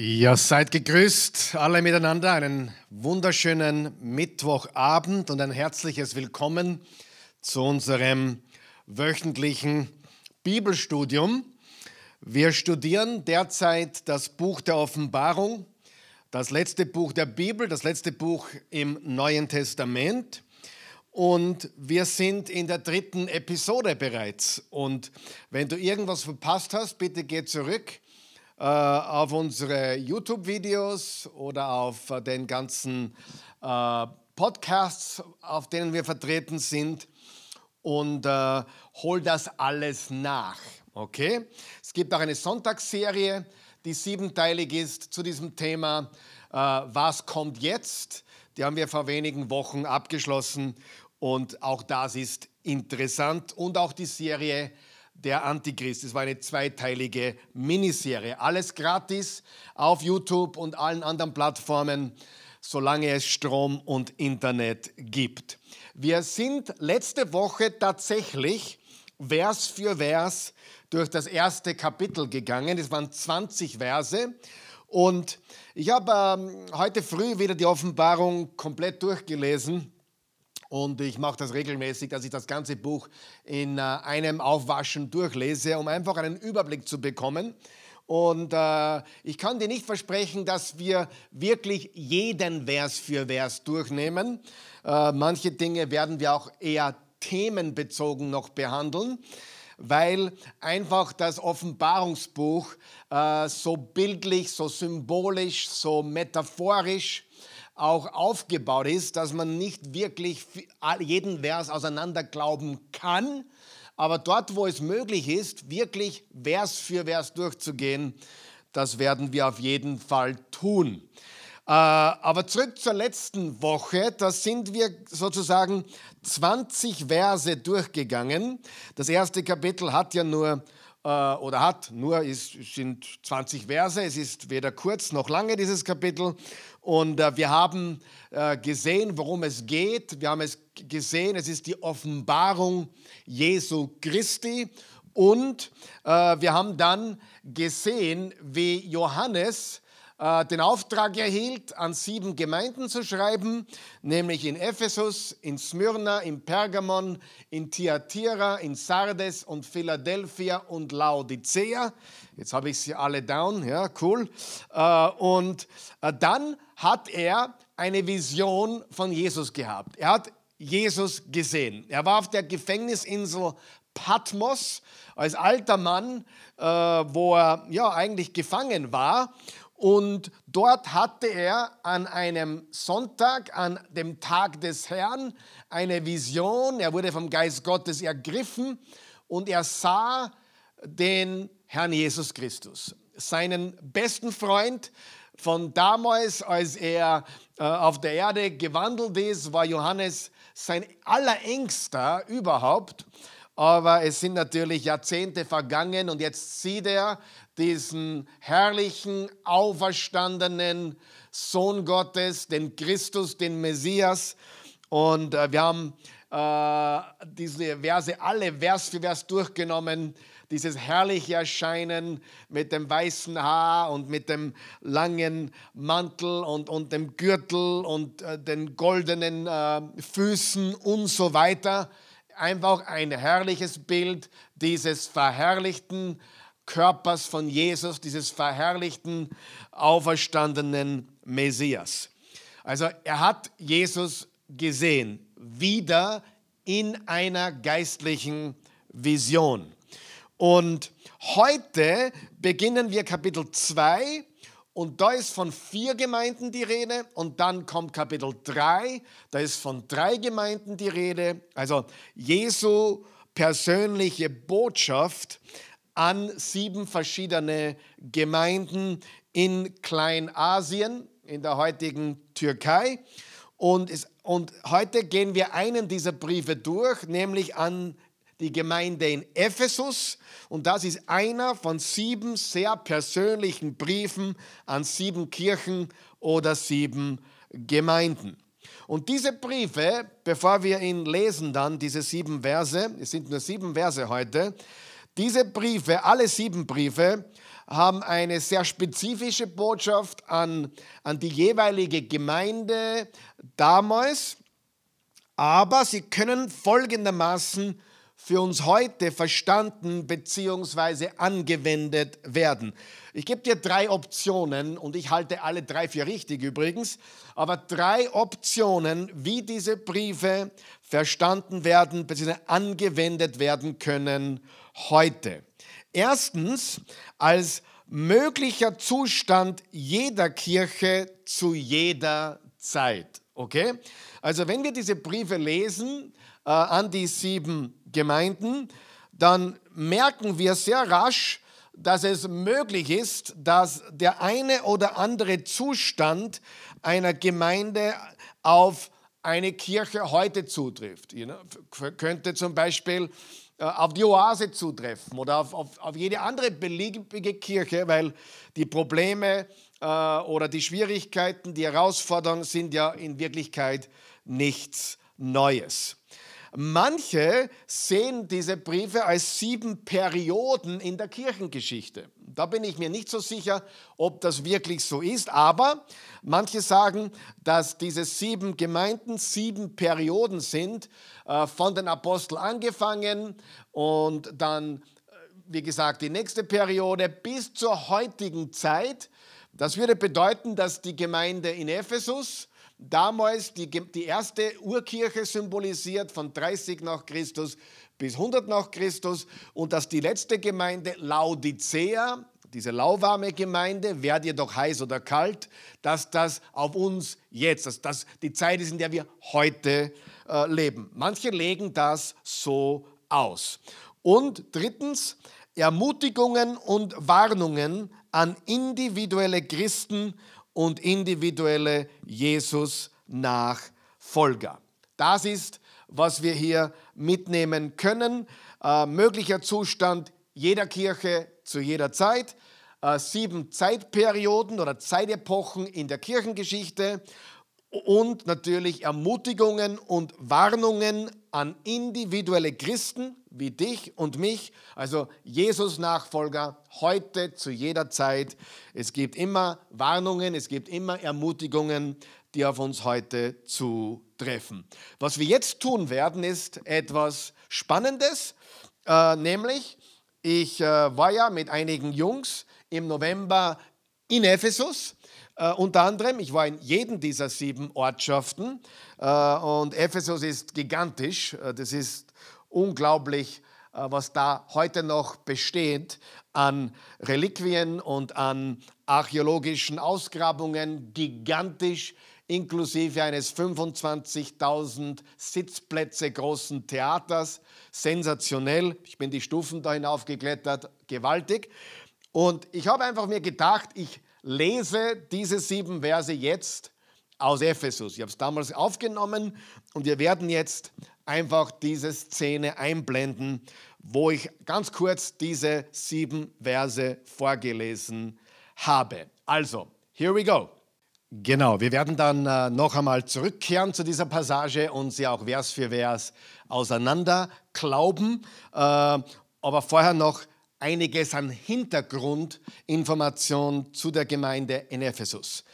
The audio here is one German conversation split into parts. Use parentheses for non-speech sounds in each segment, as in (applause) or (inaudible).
Ja, seid gegrüßt alle miteinander. Einen wunderschönen Mittwochabend und ein herzliches Willkommen zu unserem wöchentlichen Bibelstudium. Wir studieren derzeit das Buch der Offenbarung, das letzte Buch der Bibel, das letzte Buch im Neuen Testament. Und wir sind in der dritten Episode bereits. Und wenn du irgendwas verpasst hast, bitte geh zurück auf unsere YouTube-Videos oder auf äh, den ganzen äh, Podcasts, auf denen wir vertreten sind und äh, hol das alles nach. Okay? Es gibt auch eine Sonntagsserie, die siebenteilig ist zu diesem Thema. Äh, was kommt jetzt? Die haben wir vor wenigen Wochen abgeschlossen und auch das ist interessant und auch die Serie der Antichrist. Es war eine zweiteilige Miniserie. Alles gratis auf YouTube und allen anderen Plattformen, solange es Strom und Internet gibt. Wir sind letzte Woche tatsächlich Vers für Vers durch das erste Kapitel gegangen. Es waren 20 Verse. Und ich habe ähm, heute früh wieder die Offenbarung komplett durchgelesen und ich mache das regelmäßig, dass ich das ganze Buch in äh, einem Aufwaschen durchlese, um einfach einen Überblick zu bekommen. Und äh, ich kann dir nicht versprechen, dass wir wirklich jeden Vers für Vers durchnehmen. Äh, manche Dinge werden wir auch eher themenbezogen noch behandeln, weil einfach das Offenbarungsbuch äh, so bildlich, so symbolisch, so metaphorisch auch aufgebaut ist, dass man nicht wirklich jeden Vers auseinander glauben kann, aber dort, wo es möglich ist, wirklich Vers für Vers durchzugehen, das werden wir auf jeden Fall tun. Äh, aber zurück zur letzten Woche, da sind wir sozusagen 20 Verse durchgegangen. Das erste Kapitel hat ja nur oder hat nur, es sind 20 Verse, es ist weder kurz noch lange dieses Kapitel. Und äh, wir haben äh, gesehen, worum es geht. Wir haben es gesehen, es ist die Offenbarung Jesu Christi. Und äh, wir haben dann gesehen, wie Johannes äh, den Auftrag erhielt, an sieben Gemeinden zu schreiben, nämlich in Ephesus, in Smyrna, in Pergamon, in Thyatira, in Sardes und Philadelphia und Laodicea. Jetzt habe ich sie alle down, ja, cool. Äh, und äh, dann hat er eine Vision von Jesus gehabt. Er hat Jesus gesehen. Er war auf der Gefängnisinsel Patmos als alter Mann, wo er ja eigentlich gefangen war. Und dort hatte er an einem Sonntag, an dem Tag des Herrn, eine Vision. Er wurde vom Geist Gottes ergriffen und er sah den Herrn Jesus Christus, seinen besten Freund von damals, als er äh, auf der Erde gewandelt ist, war Johannes sein allerengster überhaupt. Aber es sind natürlich Jahrzehnte vergangen und jetzt sieht er diesen herrlichen, auferstandenen Sohn Gottes, den Christus, den Messias. Und äh, wir haben äh, diese Verse alle Vers für Vers durchgenommen. Dieses herrliche Erscheinen mit dem weißen Haar und mit dem langen Mantel und, und dem Gürtel und äh, den goldenen äh, Füßen und so weiter einfach ein herrliches Bild dieses verherrlichten Körpers von Jesus, dieses verherrlichten, auferstandenen Messias. Also er hat Jesus gesehen, wieder in einer geistlichen Vision. Und heute beginnen wir Kapitel 2 und da ist von vier Gemeinden die Rede und dann kommt Kapitel 3, da ist von drei Gemeinden die Rede. Also Jesu persönliche Botschaft an sieben verschiedene Gemeinden in Kleinasien, in der heutigen Türkei. Und, es, und heute gehen wir einen dieser Briefe durch, nämlich an die Gemeinde in Ephesus. Und das ist einer von sieben sehr persönlichen Briefen an sieben Kirchen oder sieben Gemeinden. Und diese Briefe, bevor wir ihn lesen dann, diese sieben Verse, es sind nur sieben Verse heute, diese Briefe, alle sieben Briefe, haben eine sehr spezifische Botschaft an, an die jeweilige Gemeinde damals, aber sie können folgendermaßen für uns heute verstanden bzw. angewendet werden. Ich gebe dir drei Optionen und ich halte alle drei für richtig übrigens, aber drei Optionen, wie diese Briefe verstanden werden bzw. angewendet werden können heute. Erstens als möglicher Zustand jeder Kirche zu jeder Zeit. Okay? Also wenn wir diese Briefe lesen äh, an die sieben Gemeinden, dann merken wir sehr rasch, dass es möglich ist, dass der eine oder andere Zustand einer Gemeinde auf eine Kirche heute zutrifft. Könnte zum Beispiel auf die Oase zutreffen oder auf, auf, auf jede andere beliebige Kirche, weil die Probleme äh, oder die Schwierigkeiten, die Herausforderungen sind ja in Wirklichkeit nichts Neues. Manche sehen diese Briefe als sieben Perioden in der Kirchengeschichte. Da bin ich mir nicht so sicher, ob das wirklich so ist, aber manche sagen, dass diese sieben Gemeinden sieben Perioden sind, äh, von den Aposteln angefangen und dann, äh, wie gesagt, die nächste Periode bis zur heutigen Zeit. Das würde bedeuten, dass die Gemeinde in Ephesus, damals die, die erste Urkirche symbolisiert von 30 nach Christus bis 100 nach Christus und dass die letzte Gemeinde Laodicea, diese lauwarme Gemeinde, werd ihr doch heiß oder kalt, dass das auf uns jetzt, dass das die Zeit ist, in der wir heute äh, leben. Manche legen das so aus. Und drittens, Ermutigungen und Warnungen an individuelle Christen und individuelle Jesus-Nachfolger. Das ist, was wir hier mitnehmen können. Äh, möglicher Zustand jeder Kirche zu jeder Zeit. Äh, sieben Zeitperioden oder Zeitepochen in der Kirchengeschichte und natürlich Ermutigungen und Warnungen an individuelle Christen wie dich und mich, also Jesus-Nachfolger, heute zu jeder Zeit. Es gibt immer Warnungen, es gibt immer Ermutigungen, die auf uns heute zutreffen. Was wir jetzt tun werden, ist etwas Spannendes, äh, nämlich ich äh, war ja mit einigen Jungs im November in Ephesus Uh, unter anderem, ich war in jedem dieser sieben Ortschaften uh, und Ephesus ist gigantisch. Uh, das ist unglaublich, was da heute noch besteht an Reliquien und an archäologischen Ausgrabungen. Gigantisch, inklusive eines 25.000 Sitzplätze großen Theaters. Sensationell. Ich bin die Stufen da hinaufgeklettert. Gewaltig. Und ich habe einfach mir gedacht, ich lese diese sieben Verse jetzt aus Ephesus. Ich habe es damals aufgenommen und wir werden jetzt einfach diese Szene einblenden, wo ich ganz kurz diese sieben Verse vorgelesen habe. Also, here we go. Genau, wir werden dann äh, noch einmal zurückkehren zu dieser Passage und sie auch Vers für Vers auseinander glauben. Äh, aber vorher noch einiges an Hintergrundinformation zu der Gemeinde in Ephesus.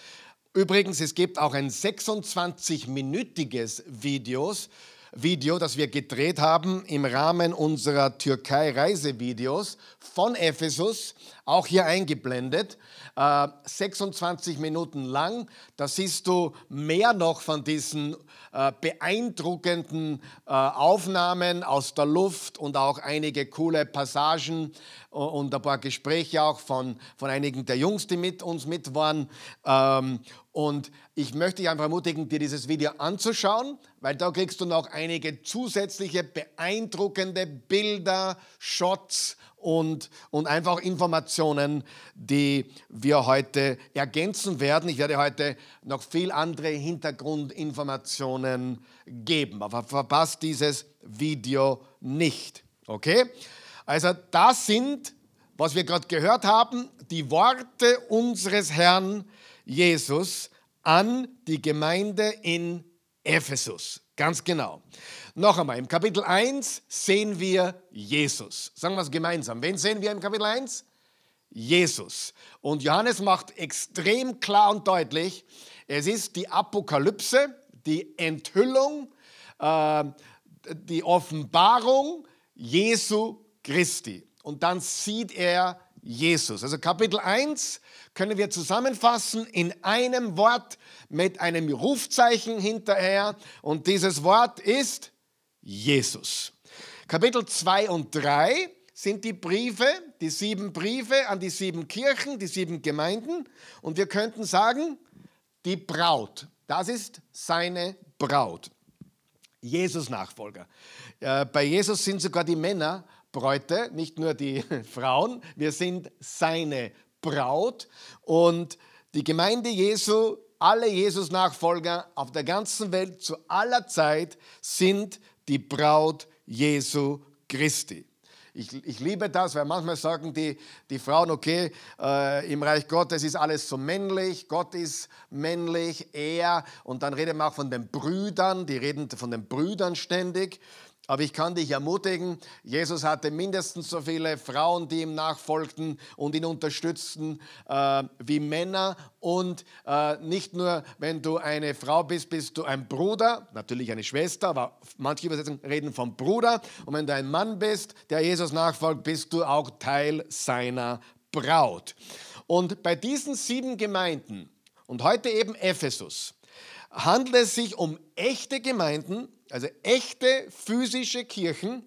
Übrigens, es gibt auch ein 26-minütiges Videos, Video, das wir gedreht haben im Rahmen unserer Türkei-Reisevideos von Ephesus, auch hier eingeblendet. 26 äh, Minuten lang. Da siehst du mehr noch von diesen äh, beeindruckenden äh, Aufnahmen aus der Luft und auch einige coole Passagen und ein paar Gespräche auch von, von einigen der Jungs, die mit uns mit waren. Ähm, und ich möchte dich einfach ermutigen, dir dieses Video anzuschauen, weil da kriegst du noch einige zusätzliche beeindruckende Bilder, Shots und, und einfach Informationen, die wir heute ergänzen werden. Ich werde heute noch viel andere Hintergrundinformationen geben, aber verpasst dieses Video nicht. Okay? Also das sind, was wir gerade gehört haben, die Worte unseres Herrn Jesus an die Gemeinde in Ephesus. Ganz genau. Noch einmal, im Kapitel 1 sehen wir Jesus. Sagen wir es gemeinsam. Wen sehen wir im Kapitel 1? Jesus. Und Johannes macht extrem klar und deutlich, es ist die Apokalypse, die Enthüllung, äh, die Offenbarung Jesu Christi. Und dann sieht er Jesus. Also Kapitel 1 können wir zusammenfassen in einem Wort mit einem Rufzeichen hinterher. Und dieses Wort ist Jesus. Kapitel 2 und 3 sind die Briefe, die sieben Briefe an die sieben Kirchen, die sieben Gemeinden. Und wir könnten sagen, die Braut. Das ist seine Braut. Jesus-Nachfolger. Äh, bei Jesus sind sogar die Männer Bräute, nicht nur die (laughs) Frauen. Wir sind seine Braut. Und die Gemeinde Jesu, alle Jesus-Nachfolger auf der ganzen Welt zu aller Zeit sind die Braut Jesu Christi. Ich, ich liebe das, weil manchmal sagen die, die Frauen, okay, äh, im Reich Gottes ist alles so männlich, Gott ist männlich, er, und dann reden wir auch von den Brüdern, die reden von den Brüdern ständig. Aber ich kann dich ermutigen, Jesus hatte mindestens so viele Frauen, die ihm nachfolgten und ihn unterstützten, äh, wie Männer. Und äh, nicht nur, wenn du eine Frau bist, bist du ein Bruder, natürlich eine Schwester, aber manche Übersetzungen reden vom Bruder. Und wenn du ein Mann bist, der Jesus nachfolgt, bist du auch Teil seiner Braut. Und bei diesen sieben Gemeinden, und heute eben Ephesus, handelt es sich um echte Gemeinden, also echte physische Kirchen.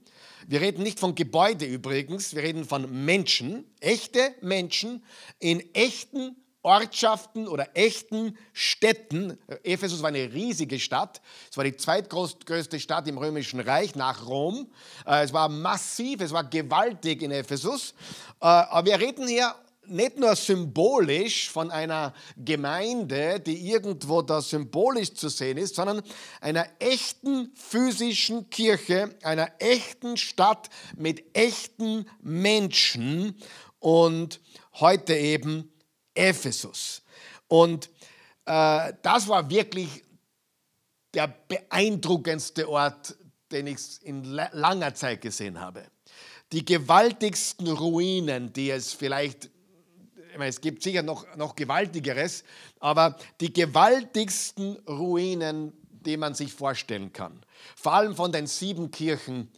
Wir reden nicht von Gebäude übrigens, wir reden von Menschen, echte Menschen in echten Ortschaften oder echten Städten. Ephesus war eine riesige Stadt. Es war die zweitgrößte Stadt im Römischen Reich nach Rom. Äh, es war massiv, es war gewaltig in Ephesus. Äh, aber wir reden hier nicht nur symbolisch von einer Gemeinde, die irgendwo da symbolisch zu sehen ist, sondern einer echten physischen Kirche, einer echten Stadt mit echten Menschen und heute eben Ephesus. Und äh, das war wirklich der beeindruckendste Ort, den ich in langer Zeit gesehen habe. Die gewaltigsten Ruinen, die es vielleicht es gibt sicher noch, noch gewaltigeres, aber die gewaltigsten Ruinen, die man sich vorstellen kann. Vor allem von den sieben Kirchen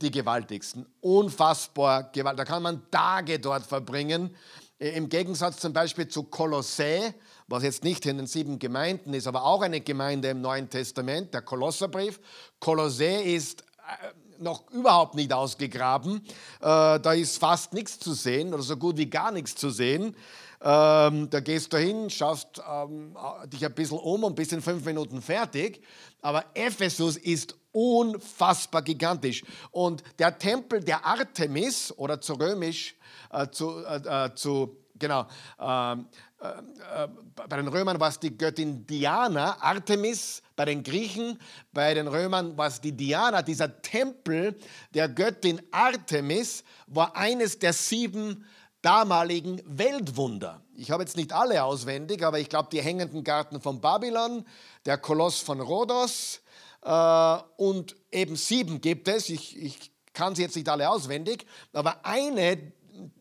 die gewaltigsten. Unfassbar gewaltig. Da kann man Tage dort verbringen. Äh, Im Gegensatz zum Beispiel zu Kolossä, was jetzt nicht in den sieben Gemeinden ist, aber auch eine Gemeinde im Neuen Testament, der Kolosserbrief. Kolossä ist äh, noch überhaupt nicht ausgegraben. Äh, da ist fast nichts zu sehen oder so gut wie gar nichts zu sehen. Ähm, da gehst du hin, schaust ähm, dich ein bisschen um und bist in fünf Minuten fertig. Aber Ephesus ist unfassbar gigantisch. Und der Tempel der Artemis oder zu römisch, äh, zu, äh, äh zu genau, äh, äh, bei den Römern war es die Göttin Diana, Artemis, bei den Griechen, bei den Römern war es die Diana. Dieser Tempel der Göttin Artemis war eines der sieben damaligen Weltwunder. Ich habe jetzt nicht alle auswendig, aber ich glaube, die hängenden Garten von Babylon, der Koloss von Rhodos äh, und eben sieben gibt es. Ich, ich kann sie jetzt nicht alle auswendig, aber eine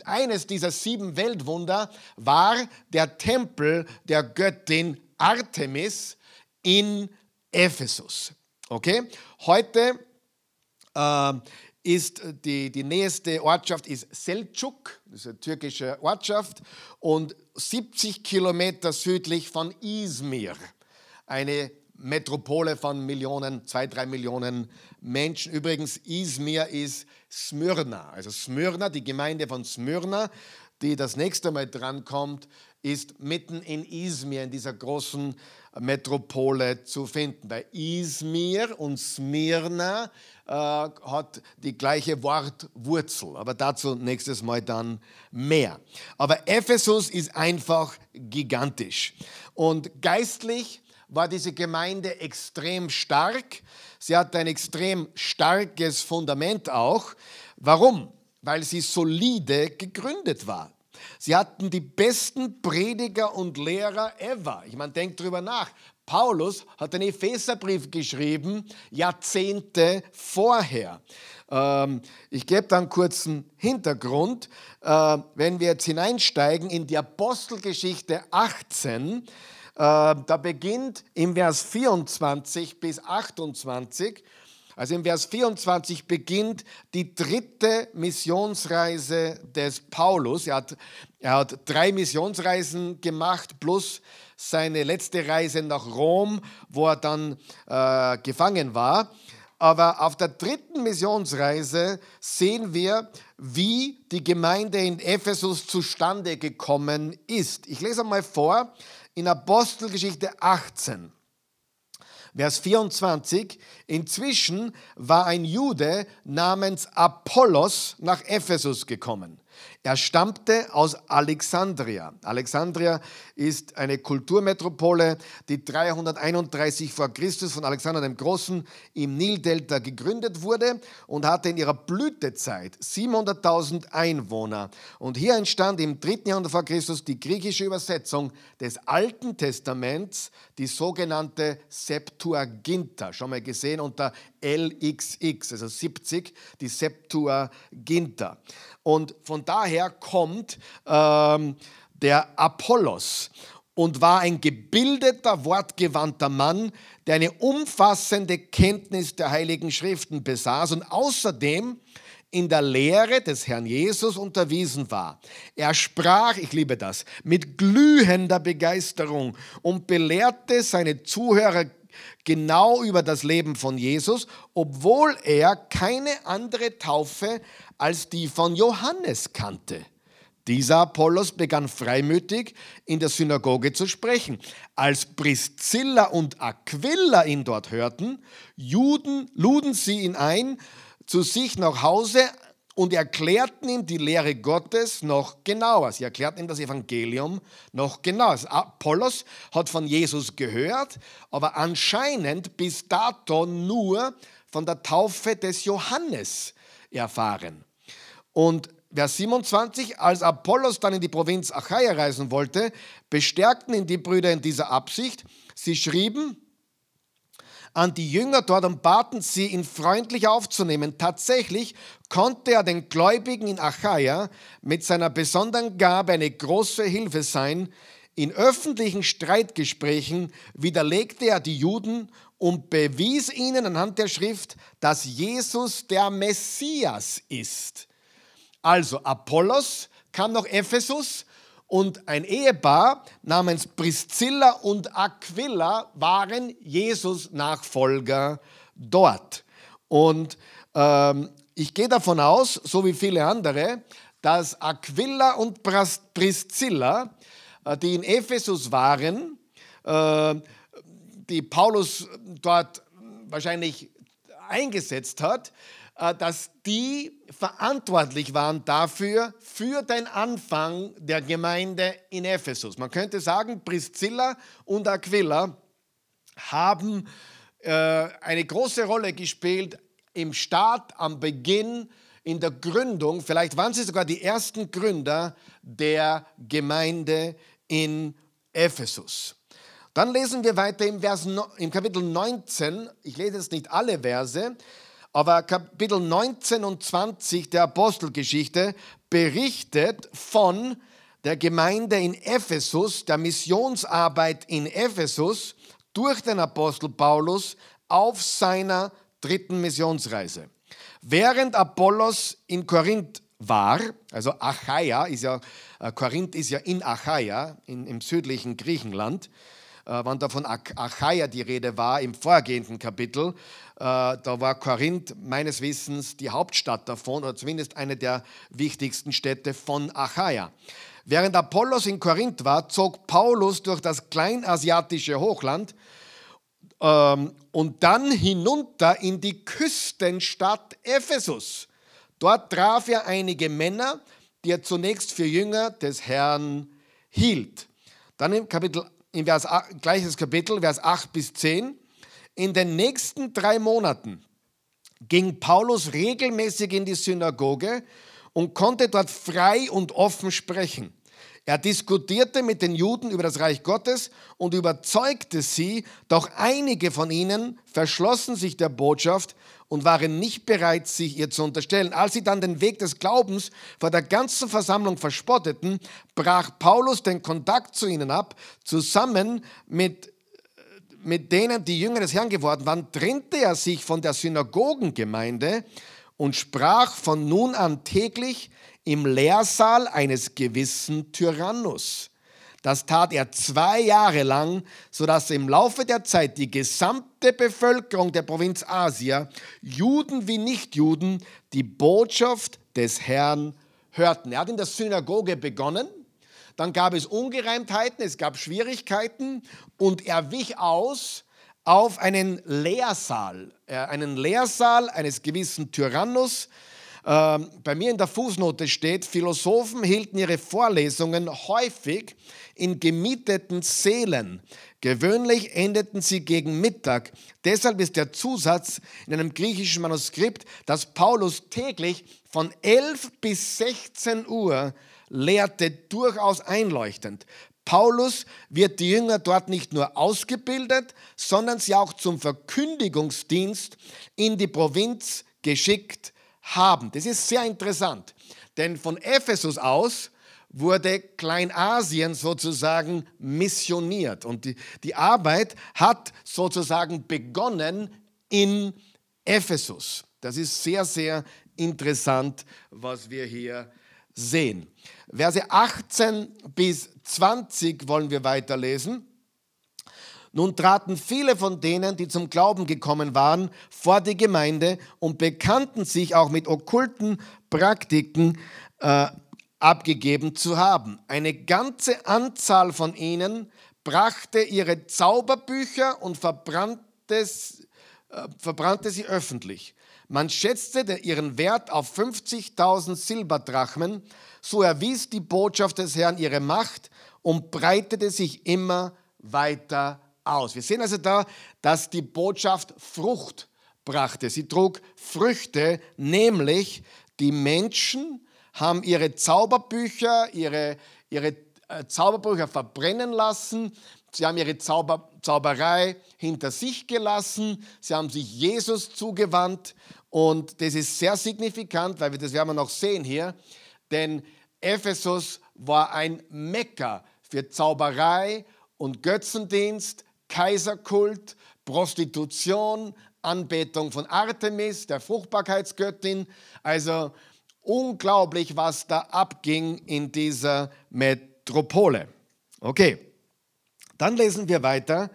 eines dieser sieben Weltwunder war der Tempel der Göttin Artemis in Ephesus. Okay? Heute äh, ist die, die nächste Ortschaft ist Selçuk, das ist eine türkische Ortschaft, und 70 Kilometer südlich von Izmir, eine Metropole von Millionen, zwei, drei Millionen Menschen. Übrigens, Izmir ist Smyrna. Also Smyrna, die Gemeinde von Smyrna, die das nächste Mal drankommt, ist mitten in Izmir, in dieser großen Metropole zu finden. Bei Izmir und Smyrna äh, hat die gleiche Wortwurzel, aber dazu nächstes Mal dann mehr. Aber Ephesus ist einfach gigantisch und geistlich war diese Gemeinde extrem stark. Sie hat ein extrem starkes Fundament auch. Warum? Weil sie solide gegründet war. Sie hatten die besten Prediger und Lehrer ever. Ich meine, denkt drüber nach. Paulus hat den Epheserbrief geschrieben, Jahrzehnte vorher. Ähm, ich gebe da einen kurzen Hintergrund. Äh, wenn wir jetzt hineinsteigen in die Apostelgeschichte 18, äh, da beginnt im Vers 24 bis 28, also im Vers 24 beginnt die dritte Missionsreise des Paulus. Er hat, er hat drei Missionsreisen gemacht plus seine letzte Reise nach Rom, wo er dann äh, gefangen war. Aber auf der dritten Missionsreise sehen wir, wie die Gemeinde in Ephesus zustande gekommen ist. Ich lese mal vor in Apostelgeschichte 18. Vers 24, inzwischen war ein Jude namens Apollos nach Ephesus gekommen. Er stammte aus Alexandria. Alexandria ist eine Kulturmetropole, die 331 vor Christus von Alexander dem Großen im Nildelta gegründet wurde und hatte in ihrer Blütezeit 700.000 Einwohner. Und hier entstand im 3. Jahrhundert vor Christus die griechische Übersetzung des Alten Testaments, die sogenannte Septuaginta. Schon mal gesehen unter LXX, also 70, die Septuaginta. Und von daher kommt ähm, der Apollos und war ein gebildeter, wortgewandter Mann, der eine umfassende Kenntnis der Heiligen Schriften besaß und außerdem in der Lehre des Herrn Jesus unterwiesen war. Er sprach, ich liebe das, mit glühender Begeisterung und belehrte seine Zuhörer genau über das Leben von Jesus, obwohl er keine andere Taufe als die von Johannes kannte. Dieser Apollos begann freimütig in der Synagoge zu sprechen. Als Priscilla und Aquila ihn dort hörten, Juden luden sie ihn ein zu sich nach Hause und erklärten ihm die Lehre Gottes noch genauer. Sie erklärten ihm das Evangelium noch genauer. Apollos hat von Jesus gehört, aber anscheinend bis dato nur von der Taufe des Johannes erfahren. Und Vers 27, als Apollos dann in die Provinz Achaia reisen wollte, bestärkten ihn die Brüder in dieser Absicht. Sie schrieben, an die Jünger dort und baten sie, ihn freundlich aufzunehmen. Tatsächlich konnte er den Gläubigen in Achaia mit seiner besonderen Gabe eine große Hilfe sein. In öffentlichen Streitgesprächen widerlegte er die Juden und bewies ihnen anhand der Schrift, dass Jesus der Messias ist. Also Apollos kam nach Ephesus und ein Ehepaar namens Priscilla und Aquila waren Jesus-Nachfolger dort. Und ähm, ich gehe davon aus, so wie viele andere, dass Aquila und Priscilla, äh, die in Ephesus waren, äh, die Paulus dort wahrscheinlich eingesetzt hat, dass die verantwortlich waren dafür, für den Anfang der Gemeinde in Ephesus. Man könnte sagen, Priscilla und Aquila haben äh, eine große Rolle gespielt im Start, am Beginn, in der Gründung. Vielleicht waren sie sogar die ersten Gründer der Gemeinde in Ephesus. Dann lesen wir weiter im, Vers, im Kapitel 19, ich lese jetzt nicht alle Verse, aber Kapitel 19 und 20 der Apostelgeschichte berichtet von der Gemeinde in Ephesus, der Missionsarbeit in Ephesus durch den Apostel Paulus auf seiner dritten Missionsreise. Während Apollos in Korinth war, also Achaia ist ja, äh, Korinth ist ja in Achaia, in, im südlichen Griechenland, wann da von Achaia die Rede war im vorgehenden Kapitel, äh, da war Korinth meines Wissens die Hauptstadt davon oder zumindest eine der wichtigsten Städte von Achaia. Während Apollos in Korinth war, zog Paulus durch das kleinasiatische Hochland ähm, und dann hinunter in die Küstenstadt Ephesus. Dort traf er einige Männer, die er zunächst für Jünger des Herrn hielt. Dann im Kapitel im Vers, gleiches Kapitel, Vers 8 bis 10. In den nächsten drei Monaten ging Paulus regelmäßig in die Synagoge und konnte dort frei und offen sprechen. Er diskutierte mit den Juden über das Reich Gottes und überzeugte sie, doch einige von ihnen verschlossen sich der Botschaft und waren nicht bereit, sich ihr zu unterstellen. Als sie dann den Weg des Glaubens vor der ganzen Versammlung verspotteten, brach Paulus den Kontakt zu ihnen ab, zusammen mit mit denen, die Jünger des Herrn geworden waren, trennte er sich von der Synagogengemeinde und sprach von nun an täglich im Lehrsaal eines gewissen Tyrannus. Das tat er zwei Jahre lang, sodass im Laufe der Zeit die gesamte Bevölkerung der Provinz Asia, Juden wie Nichtjuden, die Botschaft des Herrn hörten. Er hat in der Synagoge begonnen, dann gab es Ungereimtheiten, es gab Schwierigkeiten und er wich aus auf einen Lehrsaal, äh, einen Lehrsaal eines gewissen Tyrannus. Ähm, bei mir in der Fußnote steht, Philosophen hielten ihre Vorlesungen häufig in gemieteten Sälen. Gewöhnlich endeten sie gegen Mittag. Deshalb ist der Zusatz in einem griechischen Manuskript, dass Paulus täglich von 11 bis 16 Uhr lehrte, durchaus einleuchtend. Paulus wird die Jünger dort nicht nur ausgebildet, sondern sie auch zum Verkündigungsdienst in die Provinz geschickt haben. Das ist sehr interessant, denn von Ephesus aus wurde Kleinasien sozusagen missioniert und die, die Arbeit hat sozusagen begonnen in Ephesus. Das ist sehr, sehr interessant, was wir hier sehen. Verse 18 bis 20 wollen wir weiterlesen. Nun traten viele von denen, die zum Glauben gekommen waren, vor die Gemeinde und bekannten sich auch mit okkulten Praktiken äh, abgegeben zu haben. Eine ganze Anzahl von ihnen brachte ihre Zauberbücher und verbrannte, äh, verbrannte sie öffentlich. Man schätzte ihren Wert auf 50.000 Silberdrachmen. So erwies die Botschaft des Herrn ihre Macht und breitete sich immer weiter aus. Wir sehen also da, dass die Botschaft Frucht brachte. Sie trug Früchte, nämlich die Menschen haben ihre Zauberbücher, ihre, ihre äh, Zauberbücher verbrennen lassen. Sie haben ihre Zauber, Zauberei hinter sich gelassen. Sie haben sich Jesus zugewandt. Und das ist sehr signifikant, weil wir das werden wir noch sehen hier. Denn Ephesus war ein Mekka für Zauberei und Götzendienst, Kaiserkult, Prostitution, Anbetung von Artemis, der Fruchtbarkeitsgöttin. Also unglaublich, was da abging in dieser Metropole. Okay, dann lesen wir weiter,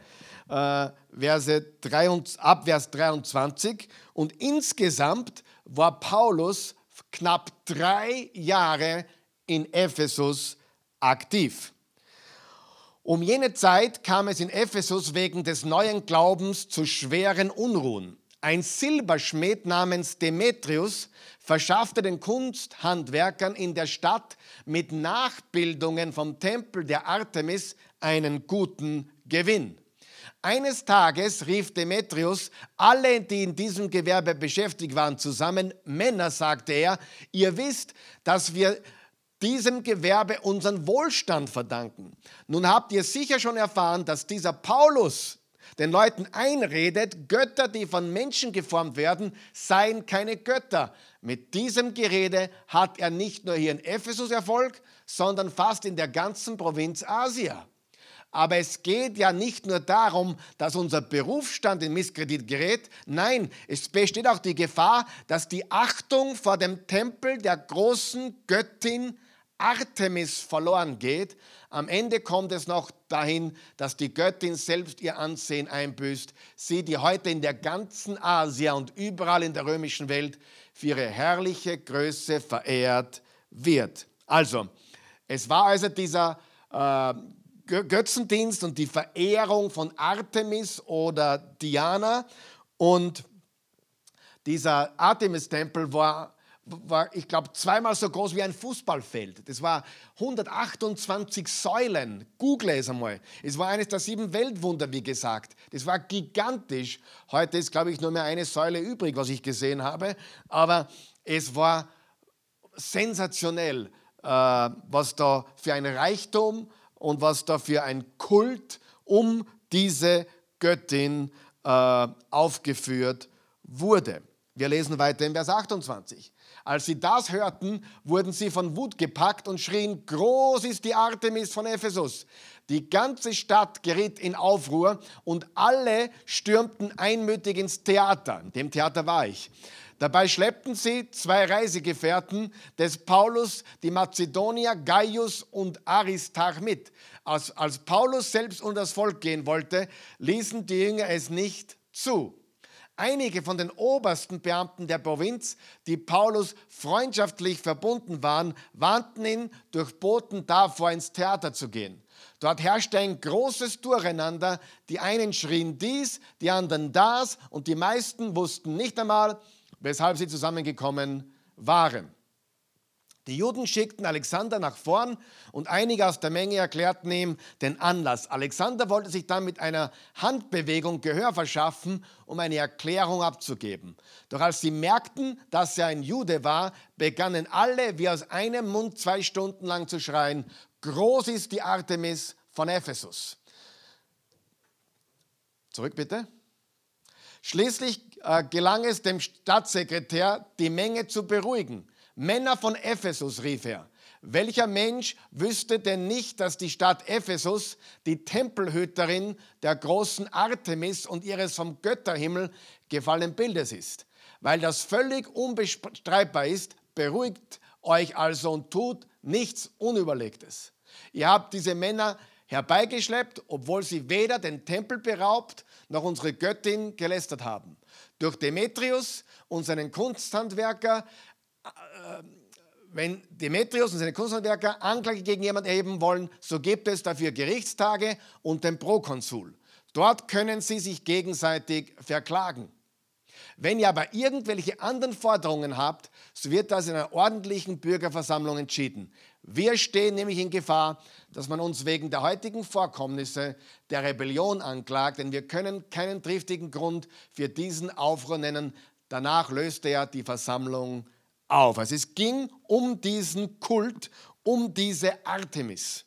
äh, Verse 3, ab Vers 23. Und insgesamt war Paulus knapp drei Jahre in Ephesus aktiv. Um jene Zeit kam es in Ephesus wegen des neuen Glaubens zu schweren Unruhen. Ein Silberschmied namens Demetrius verschaffte den Kunsthandwerkern in der Stadt mit Nachbildungen vom Tempel der Artemis einen guten Gewinn. Eines Tages rief Demetrius alle, die in diesem Gewerbe beschäftigt waren, zusammen. Männer, sagte er, ihr wisst, dass wir diesem Gewerbe unseren Wohlstand verdanken. Nun habt ihr sicher schon erfahren, dass dieser Paulus den Leuten einredet, Götter, die von Menschen geformt werden, seien keine Götter. Mit diesem Gerede hat er nicht nur hier in Ephesus Erfolg, sondern fast in der ganzen Provinz Asia. Aber es geht ja nicht nur darum, dass unser Berufsstand in Misskredit gerät. Nein, es besteht auch die Gefahr, dass die Achtung vor dem Tempel der großen Göttin Artemis verloren geht. Am Ende kommt es noch dahin, dass die Göttin selbst ihr Ansehen einbüßt. Sie, die heute in der ganzen Asia und überall in der römischen Welt für ihre herrliche Größe verehrt wird. Also, es war also dieser äh, Götzendienst und die Verehrung von Artemis oder Diana. Und dieser Artemis-Tempel war, war, ich glaube, zweimal so groß wie ein Fußballfeld. Das war 128 Säulen. Google es einmal. Es war eines der sieben Weltwunder, wie gesagt. Das war gigantisch. Heute ist, glaube ich, nur mehr eine Säule übrig, was ich gesehen habe. Aber es war sensationell äh, was da für ein Reichtum und was da für ein Kult um diese Göttin äh, aufgeführt wurde. Wir lesen weiter in Vers 28. Als sie das hörten, wurden sie von Wut gepackt und schrien, groß ist die Artemis von Ephesus. Die ganze Stadt geriet in Aufruhr und alle stürmten einmütig ins Theater. In dem Theater war ich. Dabei schleppten sie zwei Reisegefährten des Paulus, die Mazedonier Gaius und Aristarch mit. Als, als Paulus selbst unter das Volk gehen wollte, ließen die Jünger es nicht zu. Einige von den obersten Beamten der Provinz, die Paulus freundschaftlich verbunden waren, warnten ihn durch Boten davor, ins Theater zu gehen. Dort herrschte ein großes Durcheinander. Die einen schrien dies, die anderen das und die meisten wussten nicht einmal, weshalb sie zusammengekommen waren. Die Juden schickten Alexander nach vorn und einige aus der Menge erklärten ihm den Anlass. Alexander wollte sich dann mit einer Handbewegung Gehör verschaffen, um eine Erklärung abzugeben. Doch als sie merkten, dass er ein Jude war, begannen alle wie aus einem Mund zwei Stunden lang zu schreien, groß ist die Artemis von Ephesus. Zurück bitte. Schließlich äh, gelang es dem Stadtsekretär, die Menge zu beruhigen. Männer von Ephesus, rief er. Welcher Mensch wüsste denn nicht, dass die Stadt Ephesus die Tempelhüterin der großen Artemis und ihres vom Götterhimmel gefallenen Bildes ist? Weil das völlig unbestreitbar ist, beruhigt euch also und tut nichts Unüberlegtes. Ihr habt diese Männer herbeigeschleppt, obwohl sie weder den Tempel beraubt noch unsere Göttin gelästert haben. Durch Demetrius und seinen Kunsthandwerker wenn Demetrius und seine Kunsthandwerker Anklage gegen jemanden erheben wollen, so gibt es dafür Gerichtstage und den Prokonsul. Dort können sie sich gegenseitig verklagen. Wenn ihr aber irgendwelche anderen Forderungen habt, so wird das in einer ordentlichen Bürgerversammlung entschieden. Wir stehen nämlich in Gefahr, dass man uns wegen der heutigen Vorkommnisse der Rebellion anklagt, denn wir können keinen triftigen Grund für diesen Aufruhr nennen. Danach löste er die Versammlung auf. Also es ging um diesen Kult, um diese Artemis.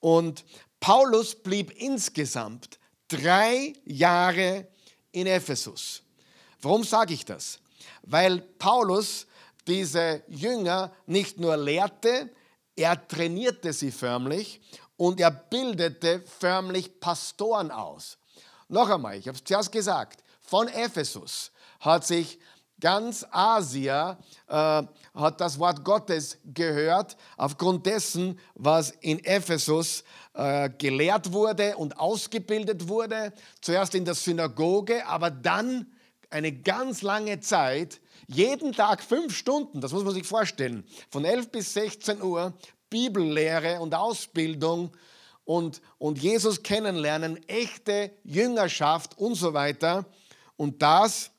Und Paulus blieb insgesamt drei Jahre in Ephesus. Warum sage ich das? Weil Paulus diese Jünger nicht nur lehrte, er trainierte sie förmlich und er bildete förmlich Pastoren aus. Noch einmal, ich habe es zuerst gesagt, von Ephesus hat sich Ganz Asia äh, hat das Wort Gottes gehört, aufgrund dessen, was in Ephesus äh, gelehrt wurde und ausgebildet wurde. Zuerst in der Synagoge, aber dann eine ganz lange Zeit, jeden Tag fünf Stunden, das muss man sich vorstellen, von 11 bis 16 Uhr, Bibellehre und Ausbildung und, und Jesus kennenlernen, echte Jüngerschaft und so weiter. Und das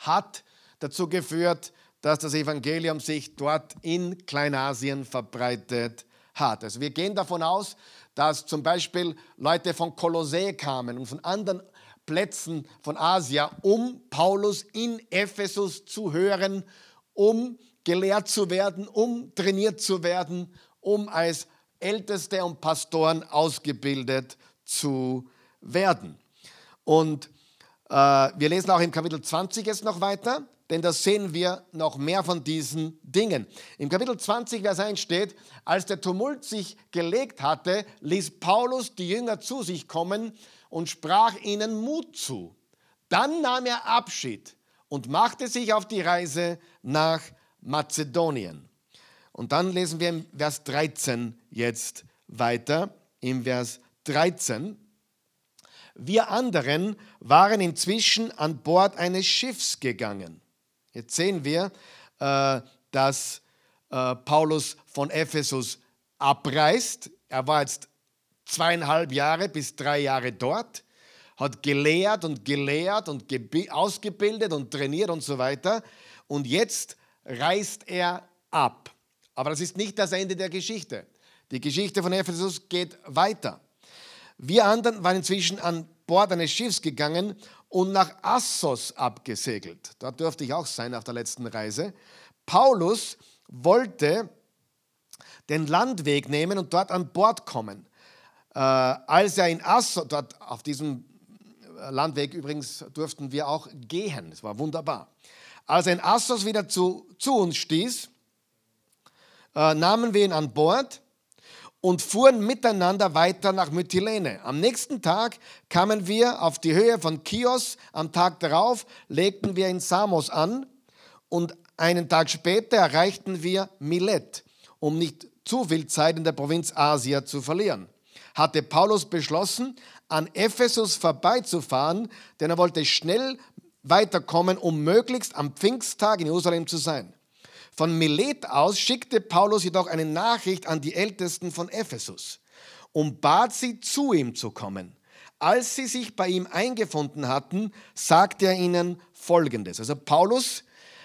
hat dazu geführt, dass das Evangelium sich dort in Kleinasien verbreitet hat. Also wir gehen davon aus, dass zum Beispiel Leute von Kolossä kamen und von anderen Plätzen von Asia, um Paulus in Ephesus zu hören, um gelehrt zu werden, um trainiert zu werden, um als Älteste und Pastoren ausgebildet zu werden. Und wir lesen auch im Kapitel 20 jetzt noch weiter, denn da sehen wir noch mehr von diesen Dingen. Im Kapitel 20, Vers 1 steht, als der Tumult sich gelegt hatte, ließ Paulus die Jünger zu sich kommen und sprach ihnen Mut zu. Dann nahm er Abschied und machte sich auf die Reise nach Mazedonien. Und dann lesen wir im Vers 13 jetzt weiter, im Vers 13. Wir anderen waren inzwischen an Bord eines Schiffs gegangen. Jetzt sehen wir, äh, dass äh, Paulus von Ephesus abreist. Er war jetzt zweieinhalb Jahre bis drei Jahre dort, hat gelehrt und gelehrt und ausgebildet und trainiert und so weiter. Und jetzt reist er ab. Aber das ist nicht das Ende der Geschichte. Die Geschichte von Ephesus geht weiter. Wir anderen waren inzwischen an Bord eines Schiffs gegangen und nach Assos abgesegelt. Dort durfte ich auch sein auf der letzten Reise. Paulus wollte den Landweg nehmen und dort an Bord kommen. Äh, als er in Assos, dort auf diesem Landweg übrigens durften wir auch gehen, es war wunderbar. Als er in Assos wieder zu, zu uns stieß, äh, nahmen wir ihn an Bord und fuhren miteinander weiter nach Mytilene. Am nächsten Tag kamen wir auf die Höhe von Chios. Am Tag darauf legten wir in Samos an und einen Tag später erreichten wir Milet, um nicht zu viel Zeit in der Provinz Asia zu verlieren. Hatte Paulus beschlossen, an Ephesus vorbeizufahren, denn er wollte schnell weiterkommen, um möglichst am Pfingsttag in Jerusalem zu sein. Von Milet aus schickte Paulus jedoch eine Nachricht an die Ältesten von Ephesus und bat sie, zu ihm zu kommen. Als sie sich bei ihm eingefunden hatten, sagte er ihnen Folgendes. Also Paulus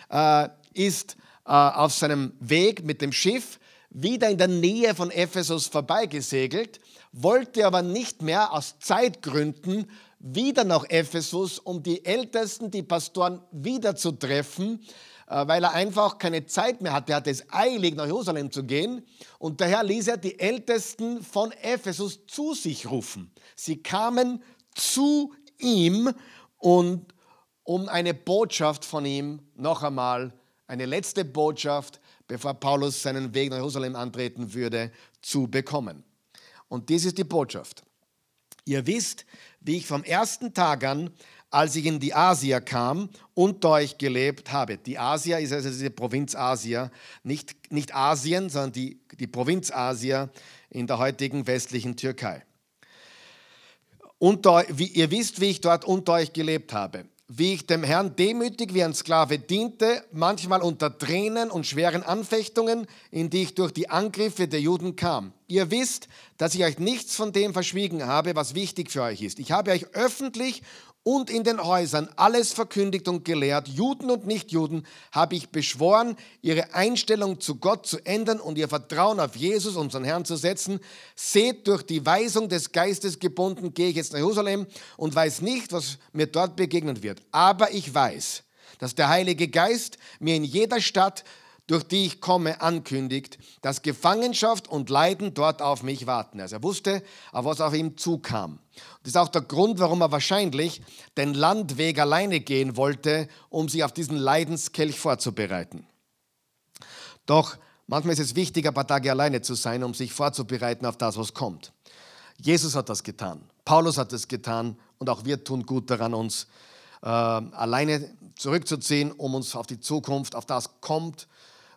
äh, ist äh, auf seinem Weg mit dem Schiff wieder in der Nähe von Ephesus vorbeigesegelt, wollte aber nicht mehr aus Zeitgründen wieder nach Ephesus, um die Ältesten, die Pastoren wieder zu treffen, weil er einfach keine Zeit mehr hatte. Er hatte es eilig, nach Jerusalem zu gehen. Und daher ließ er die Ältesten von Ephesus zu sich rufen. Sie kamen zu ihm und um eine Botschaft von ihm, noch einmal eine letzte Botschaft, bevor Paulus seinen Weg nach Jerusalem antreten würde, zu bekommen. Und dies ist die Botschaft. Ihr wisst, wie ich vom ersten Tag an als ich in die Asia kam, unter euch gelebt habe. Die Asia ist also diese Provinz Asia, nicht, nicht Asien, sondern die, die Provinz Asia in der heutigen westlichen Türkei. Wie, ihr wisst, wie ich dort unter euch gelebt habe wie ich dem Herrn demütig wie ein Sklave diente, manchmal unter Tränen und schweren Anfechtungen, in die ich durch die Angriffe der Juden kam. Ihr wisst, dass ich euch nichts von dem verschwiegen habe, was wichtig für euch ist. Ich habe euch öffentlich und in den Häusern alles verkündigt und gelehrt. Juden und Nichtjuden habe ich beschworen, ihre Einstellung zu Gott zu ändern und ihr Vertrauen auf Jesus, unseren Herrn, zu setzen. Seht, durch die Weisung des Geistes gebunden gehe ich jetzt nach Jerusalem und weiß nicht, was mir dort begegnen wird. Aber ich weiß, dass der Heilige Geist mir in jeder Stadt durch die ich komme, ankündigt, dass Gefangenschaft und Leiden dort auf mich warten. Also er wusste, auf was auf ihm zukam. Das ist auch der Grund, warum er wahrscheinlich den Landweg alleine gehen wollte, um sich auf diesen Leidenskelch vorzubereiten. Doch manchmal ist es wichtig, ein paar Tage alleine zu sein, um sich vorzubereiten auf das, was kommt. Jesus hat das getan, Paulus hat es getan und auch wir tun gut daran, uns äh, alleine zurückzuziehen, um uns auf die Zukunft, auf das kommt,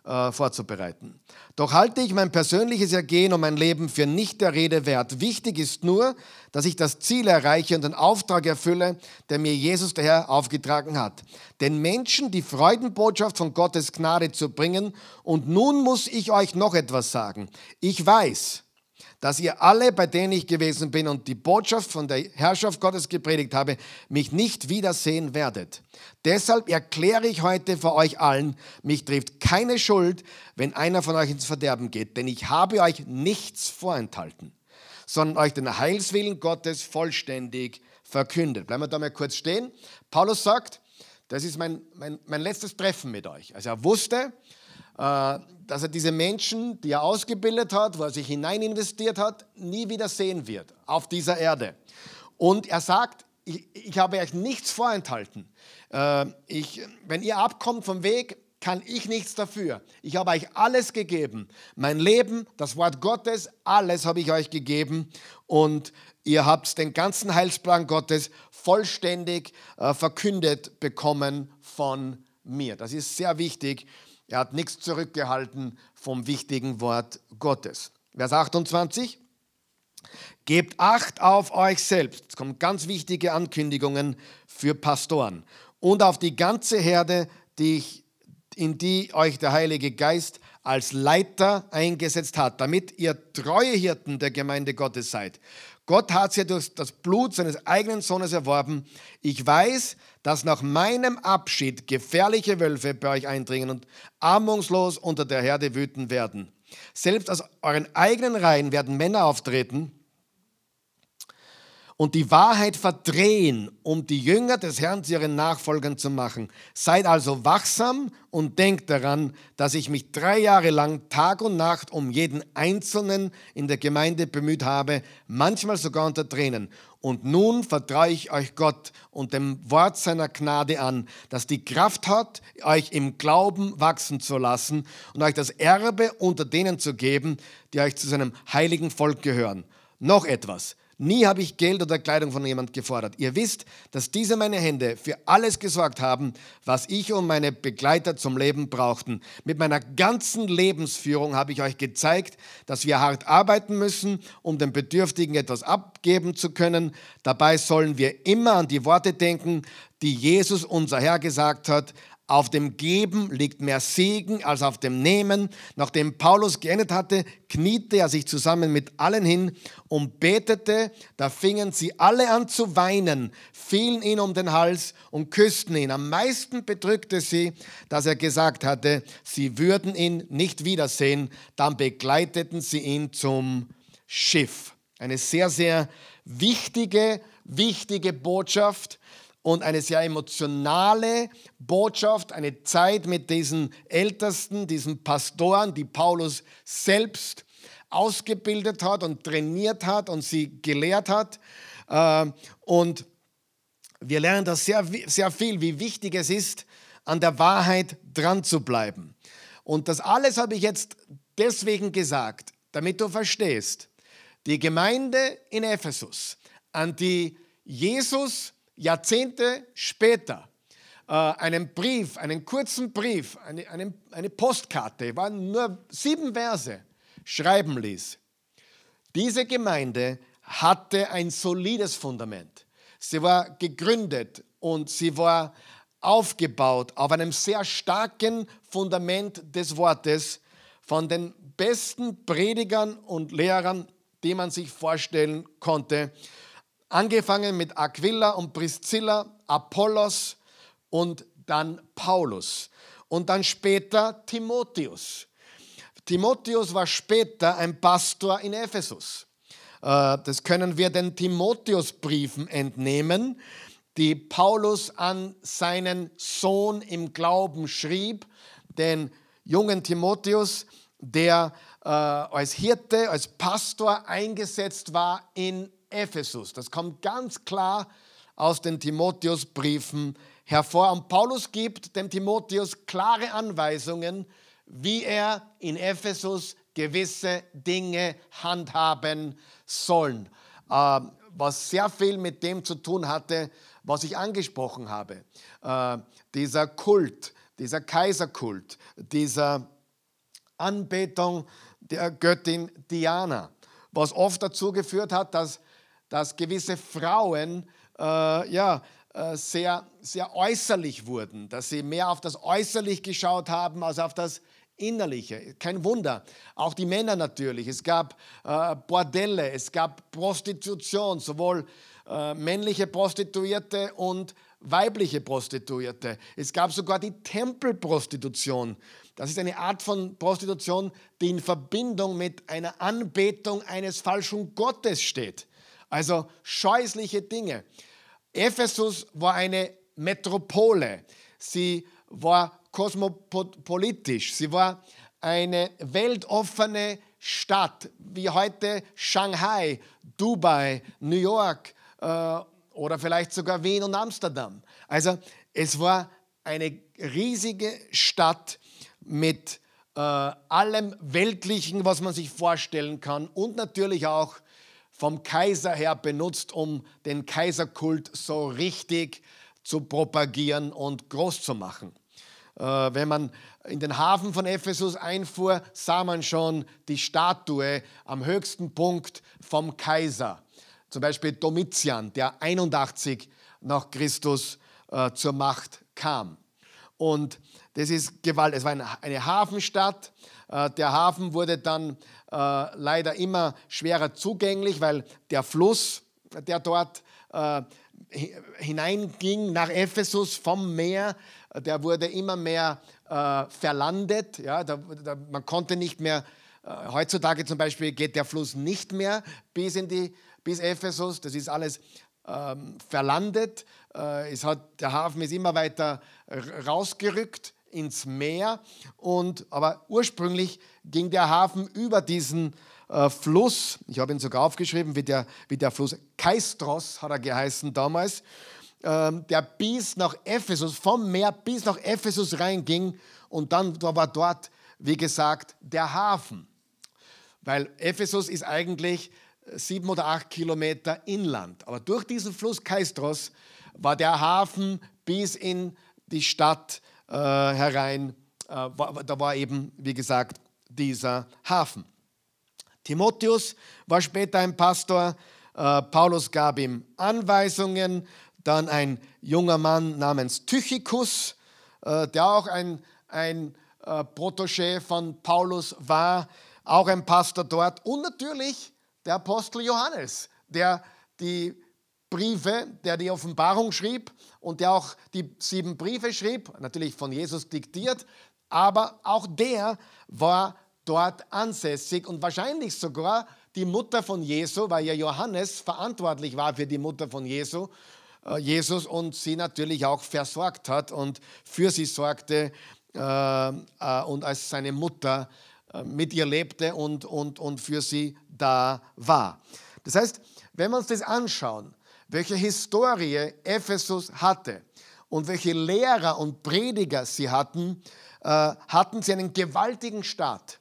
äh, vorzubereiten. Doch halte ich mein persönliches Ergehen und mein Leben für nicht der Rede wert. Wichtig ist nur, dass ich das Ziel erreiche und den Auftrag erfülle, der mir Jesus der Herr aufgetragen hat. Den Menschen die Freudenbotschaft von Gottes Gnade zu bringen. Und nun muss ich euch noch etwas sagen. Ich weiß, dass ihr alle, bei denen ich gewesen bin und die Botschaft von der Herrschaft Gottes gepredigt habe, mich nicht wiedersehen werdet. Deshalb erkläre ich heute vor euch allen, mich trifft keine Schuld, wenn einer von euch ins Verderben geht, denn ich habe euch nichts vorenthalten, sondern euch den Heilswillen Gottes vollständig verkündet. Bleiben wir da mal kurz stehen. Paulus sagt, das ist mein, mein, mein letztes Treffen mit euch. Also er wusste, äh, dass er diese Menschen, die er ausgebildet hat, wo er sich hinein investiert hat, nie wieder sehen wird auf dieser Erde. Und er sagt, ich, ich habe euch nichts vorenthalten. Äh, ich, wenn ihr abkommt vom Weg, kann ich nichts dafür. Ich habe euch alles gegeben. Mein Leben, das Wort Gottes, alles habe ich euch gegeben. Und ihr habt den ganzen Heilsplan Gottes vollständig äh, verkündet bekommen von mir. Das ist sehr wichtig er hat nichts zurückgehalten vom wichtigen Wort Gottes. Vers 28. Gebt Acht auf euch selbst. Es kommen ganz wichtige Ankündigungen für Pastoren. Und auf die ganze Herde, die ich, in die euch der Heilige Geist als Leiter eingesetzt hat, damit ihr treue Hirten der Gemeinde Gottes seid. Gott hat sie durch das Blut seines eigenen Sohnes erworben. Ich weiß, dass nach meinem Abschied gefährliche Wölfe bei euch eindringen und armungslos unter der Herde wüten werden. Selbst aus euren eigenen Reihen werden Männer auftreten und die Wahrheit verdrehen, um die Jünger des Herrn zu ihren Nachfolgern zu machen. Seid also wachsam und denkt daran, dass ich mich drei Jahre lang Tag und Nacht um jeden Einzelnen in der Gemeinde bemüht habe, manchmal sogar unter Tränen. Und nun vertraue ich euch Gott und dem Wort seiner Gnade an, das die Kraft hat, euch im Glauben wachsen zu lassen und euch das Erbe unter denen zu geben, die euch zu seinem heiligen Volk gehören. Noch etwas. Nie habe ich Geld oder Kleidung von jemand gefordert. Ihr wisst, dass diese meine Hände für alles gesorgt haben, was ich und meine Begleiter zum Leben brauchten. Mit meiner ganzen Lebensführung habe ich euch gezeigt, dass wir hart arbeiten müssen, um den Bedürftigen etwas abgeben zu können. Dabei sollen wir immer an die Worte denken, die Jesus unser Herr gesagt hat. Auf dem Geben liegt mehr Segen als auf dem Nehmen. Nachdem Paulus geendet hatte, kniete er sich zusammen mit allen hin und betete. Da fingen sie alle an zu weinen, fielen ihn um den Hals und küssten ihn. Am meisten bedrückte sie, dass er gesagt hatte, sie würden ihn nicht wiedersehen. Dann begleiteten sie ihn zum Schiff. Eine sehr, sehr wichtige, wichtige Botschaft und eine sehr emotionale Botschaft, eine Zeit mit diesen Ältesten, diesen Pastoren, die Paulus selbst ausgebildet hat und trainiert hat und sie gelehrt hat. Äh, und wir lernen da sehr, sehr viel, wie wichtig es ist, an der Wahrheit dran zu bleiben. Und das alles habe ich jetzt deswegen gesagt, damit du verstehst, die Gemeinde in Ephesus, an die Jesus Jahrzehnte später äh, einen Brief, einen kurzen Brief, eine, eine, eine Postkarte, waren nur sieben Verse, schreiben ließ. Diese Gemeinde hatte ein solides Fundament. Sie war gegründet und sie war aufgebaut auf einem sehr starken Fundament des Wortes von den besten Predigern und Lehrern, die man sich vorstellen konnte. Angefangen mit Aquila und Priscilla, Apollos und dann Paulus und dann später Timotheus. Timotheus war später ein Pastor in Ephesus. Äh, das können wir den Timotheusbriefen entnehmen, die Paulus an seinen Sohn im Glauben schrieb, den jungen Timotheus, der äh, als Hirte, als Pastor eingesetzt war in Ephesus. Das kommt ganz klar aus den Timotheusbriefen hervor. Und Paulus gibt dem Timotheus klare Anweisungen, wie er in Ephesus gewisse Dinge handhaben sollen. Äh, was sehr viel mit dem zu tun hatte, was ich angesprochen habe. Äh, dieser Kult, dieser Kaiserkult, dieser Anbetung der Göttin Diana, was oft dazu geführt hat, dass dass gewisse Frauen äh, ja, äh, sehr, sehr äußerlich wurden, dass sie mehr auf das Äußerlich geschaut haben als auf das Innerliche. Kein Wunder. Auch die Männer natürlich. Es gab äh, Bordelle, es gab Prostitution, sowohl äh, männliche Prostituierte und weibliche Prostituierte. Es gab sogar die Tempelprostitution. Das ist eine Art von Prostitution, die in Verbindung mit einer Anbetung eines falschen Gottes steht. Also scheußliche Dinge. Ephesus war eine Metropole. Sie war kosmopolitisch. Sie war eine weltoffene Stadt, wie heute Shanghai, Dubai, New York äh, oder vielleicht sogar Wien und Amsterdam. Also es war eine riesige Stadt mit äh, allem Weltlichen, was man sich vorstellen kann und natürlich auch vom Kaiser her benutzt, um den Kaiserkult so richtig zu propagieren und groß zu machen. Äh, wenn man in den Hafen von Ephesus einfuhr, sah man schon die Statue am höchsten Punkt vom Kaiser. Zum Beispiel Domitian, der 81 nach Christus äh, zur Macht kam. Und das ist Gewalt. Es war eine Hafenstadt. Äh, der Hafen wurde dann äh, leider immer schwerer zugänglich, weil der Fluss, der dort äh, hineinging nach Ephesus vom Meer, der wurde immer mehr äh, verlandet. Ja, da, da, man konnte nicht mehr, äh, heutzutage zum Beispiel geht der Fluss nicht mehr bis in die bis Ephesus. Das ist alles ähm, verlandet. Äh, hat, der Hafen ist immer weiter rausgerückt ins Meer. Und, aber ursprünglich ging der Hafen über diesen äh, Fluss, ich habe ihn sogar aufgeschrieben, wie der, wie der Fluss Kaistros hat er geheißen damals, ähm, der bis nach Ephesus, vom Meer bis nach Ephesus reinging und dann da war dort, wie gesagt, der Hafen. Weil Ephesus ist eigentlich sieben oder acht Kilometer inland. Aber durch diesen Fluss Kaistros war der Hafen bis in die Stadt äh, herein. Äh, war, da war eben, wie gesagt, dieser Hafen. Timotheus war später ein Pastor. Äh, Paulus gab ihm Anweisungen. Dann ein junger Mann namens Tychicus, äh, der auch ein, ein äh, Protégé von Paulus war, auch ein Pastor dort. Und natürlich der Apostel Johannes, der die Briefe, der die Offenbarung schrieb und der auch die sieben Briefe schrieb, natürlich von Jesus diktiert, aber auch der war dort ansässig und wahrscheinlich sogar die Mutter von Jesu, weil ja Johannes verantwortlich war für die Mutter von Jesu, äh, Jesus und sie natürlich auch versorgt hat und für sie sorgte äh, äh, und als seine Mutter äh, mit ihr lebte und, und, und für sie da war. Das heißt, wenn wir uns das anschauen, welche Historie Ephesus hatte und welche Lehrer und Prediger sie hatten, äh, hatten sie einen gewaltigen Start.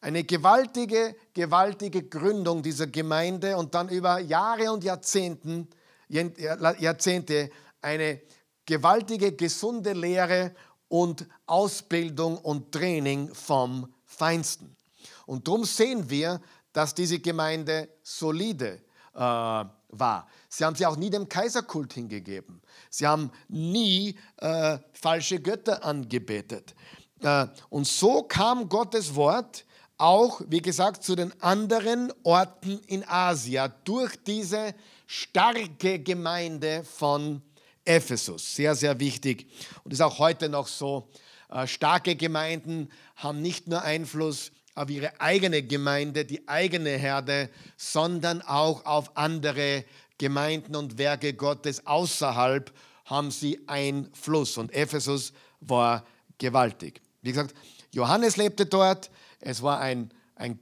Eine gewaltige, gewaltige Gründung dieser Gemeinde und dann über Jahre und Jahrzehnten, Jahrzehnte eine gewaltige, gesunde Lehre und Ausbildung und Training vom Feinsten. Und darum sehen wir, dass diese Gemeinde solide äh, war. Sie haben sie auch nie dem Kaiserkult hingegeben. Sie haben nie äh, falsche Götter angebetet. Äh, und so kam Gottes Wort auch, wie gesagt, zu den anderen Orten in Asia durch diese starke Gemeinde von Ephesus. Sehr, sehr wichtig. Und ist auch heute noch so. Äh, starke Gemeinden haben nicht nur Einfluss auf ihre eigene Gemeinde, die eigene Herde, sondern auch auf andere Gemeinden und Werke Gottes außerhalb haben sie Einfluss. Und Ephesus war gewaltig. Wie gesagt, Johannes lebte dort. Es war ein, ein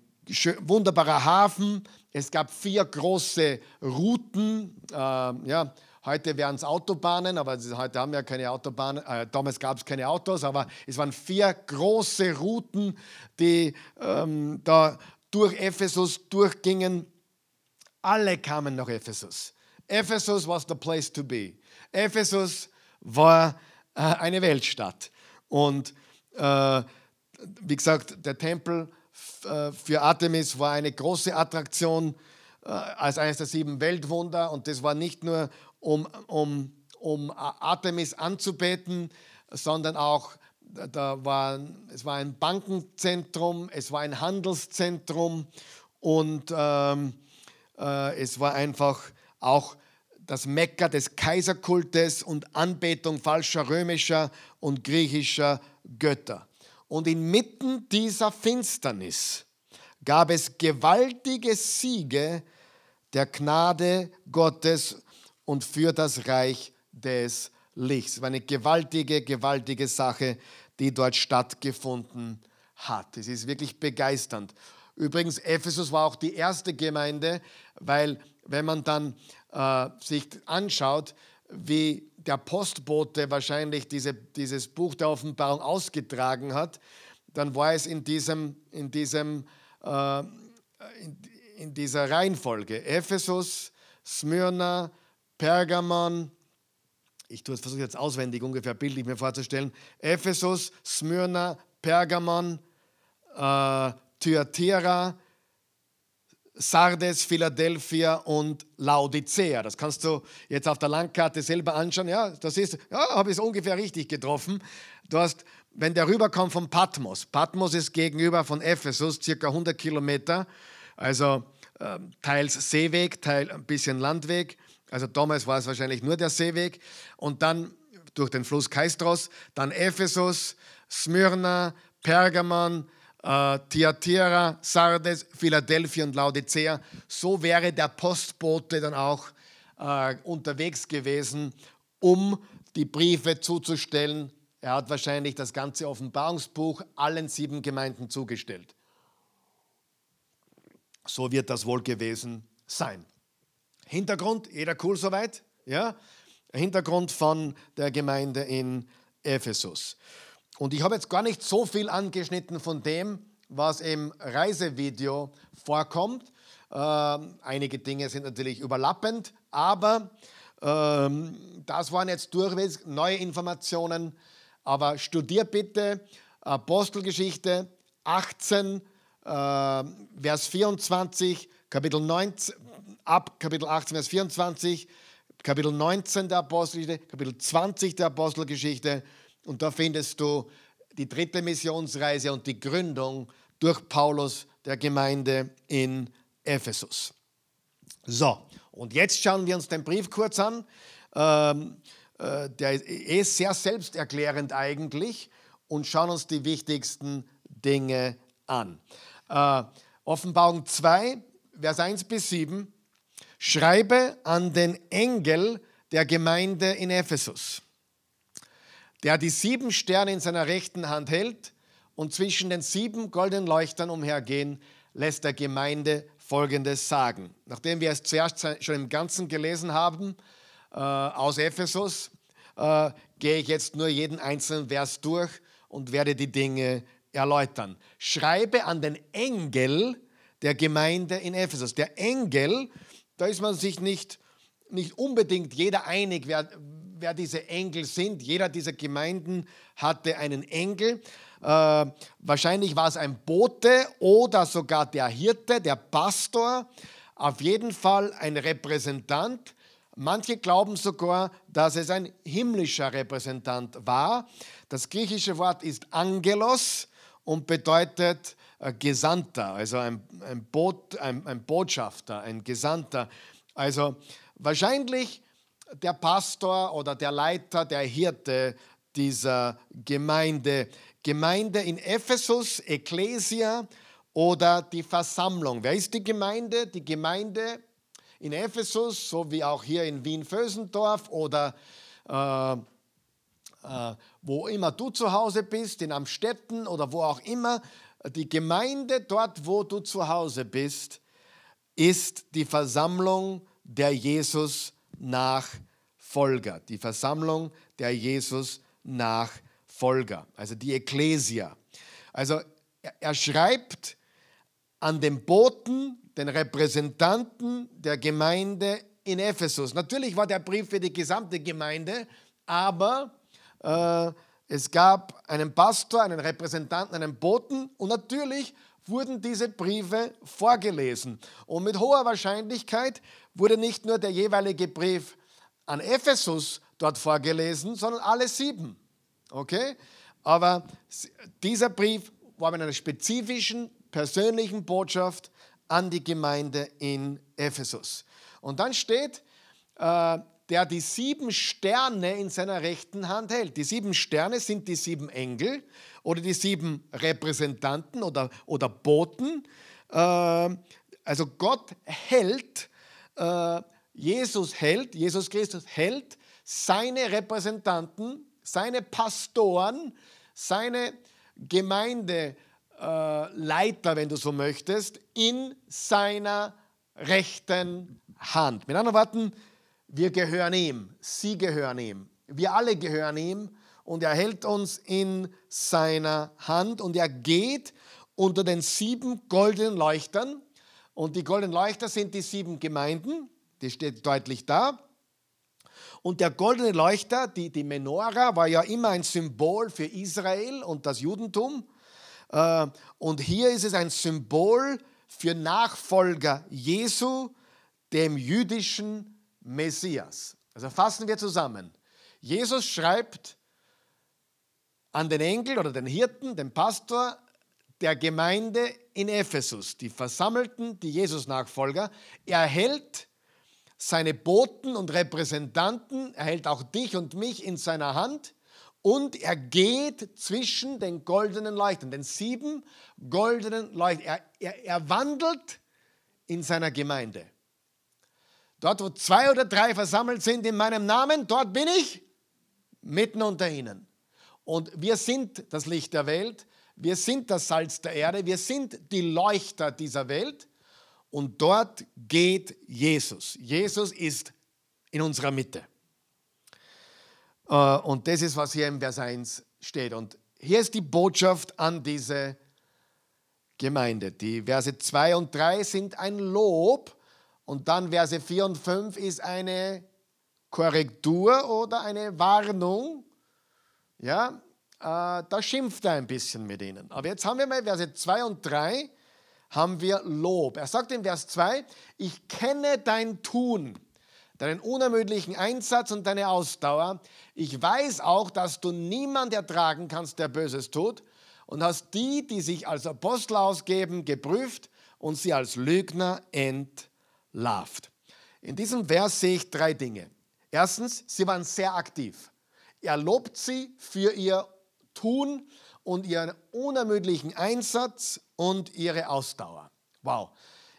wunderbarer Hafen. Es gab vier große Routen. Äh, ja, Heute wären es Autobahnen, aber heute haben wir keine Autobahnen. Äh, damals gab es keine Autos, aber es waren vier große Routen, die ähm, da durch Ephesus durchgingen. Alle kamen nach Ephesus. Ephesus was the place to be. Ephesus war äh, eine Weltstadt. Und äh, wie gesagt, der Tempel äh, für Artemis war eine große Attraktion äh, als eines der sieben Weltwunder. Und das war nicht nur um, um, um Artemis anzubeten, sondern auch da war, es war ein Bankenzentrum, es war ein Handelszentrum und ähm, äh, es war einfach auch das Mekka des Kaiserkultes und Anbetung falscher römischer und griechischer Götter. Und inmitten dieser Finsternis gab es gewaltige Siege der Gnade Gottes und für das Reich des Lichts. Es war eine gewaltige, gewaltige Sache, die dort stattgefunden hat. Es ist wirklich begeisternd. Übrigens, Ephesus war auch die erste Gemeinde, weil wenn man dann äh, sich anschaut, wie der Postbote wahrscheinlich diese, dieses Buch der Offenbarung ausgetragen hat, dann war es in, diesem, in, diesem, äh, in, in dieser Reihenfolge. Ephesus, Smyrna, Pergamon, ich versuche jetzt auswendig ungefähr bildlich mir vorzustellen, Ephesus, Smyrna, Pergamon, äh, Thyatira, Sardes, Philadelphia und Laodicea. Das kannst du jetzt auf der Landkarte selber anschauen. Ja, das ist, ja, habe ich es ungefähr richtig getroffen. Du hast, wenn der rüberkommt von Patmos, Patmos ist gegenüber von Ephesus circa 100 Kilometer, also äh, teils Seeweg, teils ein bisschen Landweg. Also damals war es wahrscheinlich nur der Seeweg und dann durch den Fluss Kaistros, dann Ephesus, Smyrna, Pergamon, äh, Thyatira, Sardes, Philadelphia und Laodicea. So wäre der Postbote dann auch äh, unterwegs gewesen, um die Briefe zuzustellen. Er hat wahrscheinlich das ganze Offenbarungsbuch allen sieben Gemeinden zugestellt. So wird das wohl gewesen sein. Hintergrund, jeder cool soweit? Ja? Hintergrund von der Gemeinde in Ephesus. Und ich habe jetzt gar nicht so viel angeschnitten von dem, was im Reisevideo vorkommt. Ähm, einige Dinge sind natürlich überlappend, aber ähm, das waren jetzt durchwegs neue Informationen. Aber studier bitte Apostelgeschichte 18, äh, Vers 24, Kapitel 19, ab Kapitel 18, Vers 24, Kapitel 19 der Apostelgeschichte, Kapitel 20 der Apostelgeschichte und da findest du die dritte Missionsreise und die Gründung durch Paulus der Gemeinde in Ephesus. So, und jetzt schauen wir uns den Brief kurz an. Ähm, äh, der ist sehr selbsterklärend eigentlich und schauen uns die wichtigsten Dinge an. Äh, Offenbarung 2, Vers 1 bis 7. Schreibe an den Engel der Gemeinde in Ephesus der die sieben Sterne in seiner rechten Hand hält und zwischen den sieben goldenen Leuchtern umhergehen, lässt der Gemeinde Folgendes sagen. Nachdem wir es zuerst schon im Ganzen gelesen haben, äh, aus Ephesus, äh, gehe ich jetzt nur jeden einzelnen Vers durch und werde die Dinge erläutern. Schreibe an den Engel der Gemeinde in Ephesus. Der Engel, da ist man sich nicht, nicht unbedingt jeder einig, wer, wer diese Engel sind. Jeder dieser Gemeinden hatte einen Engel. Äh, wahrscheinlich war es ein Bote oder sogar der Hirte, der Pastor. Auf jeden Fall ein Repräsentant. Manche glauben sogar, dass es ein himmlischer Repräsentant war. Das griechische Wort ist Angelos und bedeutet äh, Gesandter, also ein, ein, Boot, ein, ein Botschafter, ein Gesandter. Also wahrscheinlich der Pastor oder der Leiter, der Hirte dieser Gemeinde. Gemeinde in Ephesus, Ecclesia oder die Versammlung. Wer ist die Gemeinde? Die Gemeinde in Ephesus, so wie auch hier in Wien-Vösendorf oder äh, äh, wo immer du zu Hause bist, in Amstetten oder wo auch immer. Die Gemeinde dort, wo du zu Hause bist, ist die Versammlung der Jesus Nachfolger, die Versammlung der Jesus-Nachfolger, also die Ekklesia. Also er schreibt an den Boten, den Repräsentanten der Gemeinde in Ephesus. Natürlich war der Brief für die gesamte Gemeinde, aber äh, es gab einen Pastor, einen Repräsentanten, einen Boten und natürlich wurden diese Briefe vorgelesen. Und mit hoher Wahrscheinlichkeit wurde nicht nur der jeweilige Brief an Ephesus dort vorgelesen, sondern alle sieben. Okay? Aber dieser Brief war mit einer spezifischen, persönlichen Botschaft an die Gemeinde in Ephesus. Und dann steht, äh, der die sieben Sterne in seiner rechten Hand hält. Die sieben Sterne sind die sieben Engel oder die sieben Repräsentanten oder, oder Boten. Äh, also Gott hält äh, Jesus hält, Jesus Christus hält seine Repräsentanten, seine Pastoren, seine Gemeindeleiter, wenn du so möchtest, in seiner rechten Hand. Mit anderen Worten, wir gehören ihm, sie gehören ihm, wir alle gehören ihm. Und er hält uns in seiner Hand. Und er geht unter den sieben goldenen Leuchtern. Und die goldenen Leuchter sind die sieben Gemeinden, die steht deutlich da. Und der goldene Leuchter, die, die Menora, war ja immer ein Symbol für Israel und das Judentum. Äh, und hier ist es ein Symbol für Nachfolger Jesu, dem jüdischen Messias. Also fassen wir zusammen. Jesus schreibt an den Engel oder den Hirten, den Pastor, der Gemeinde in Ephesus, die Versammelten, die Jesus-Nachfolger. Er hält seine Boten und Repräsentanten, er hält auch dich und mich in seiner Hand und er geht zwischen den goldenen Leuchten, den sieben goldenen Leuchten. Er, er, er wandelt in seiner Gemeinde. Dort, wo zwei oder drei versammelt sind in meinem Namen, dort bin ich mitten unter ihnen. Und wir sind das Licht der Welt, wir sind das Salz der Erde, wir sind die Leuchter dieser Welt. Und dort geht Jesus. Jesus ist in unserer Mitte. Äh, und das ist, was hier im Vers 1 steht. Und hier ist die Botschaft an diese Gemeinde. Die Verse 2 und 3 sind ein Lob und dann Verse 4 und 5 ist eine Korrektur oder eine Warnung. Ja, äh, da schimpft er ein bisschen mit ihnen. Aber jetzt haben wir mal Verse 2 und 3 haben wir Lob. Er sagt in Vers 2, ich kenne dein Tun, deinen unermüdlichen Einsatz und deine Ausdauer. Ich weiß auch, dass du niemand ertragen kannst, der Böses tut und hast die, die sich als Apostel ausgeben, geprüft und sie als Lügner entlarvt. In diesem Vers sehe ich drei Dinge. Erstens, sie waren sehr aktiv. Er lobt sie für ihr Tun und ihren unermüdlichen Einsatz und ihre Ausdauer. Wow.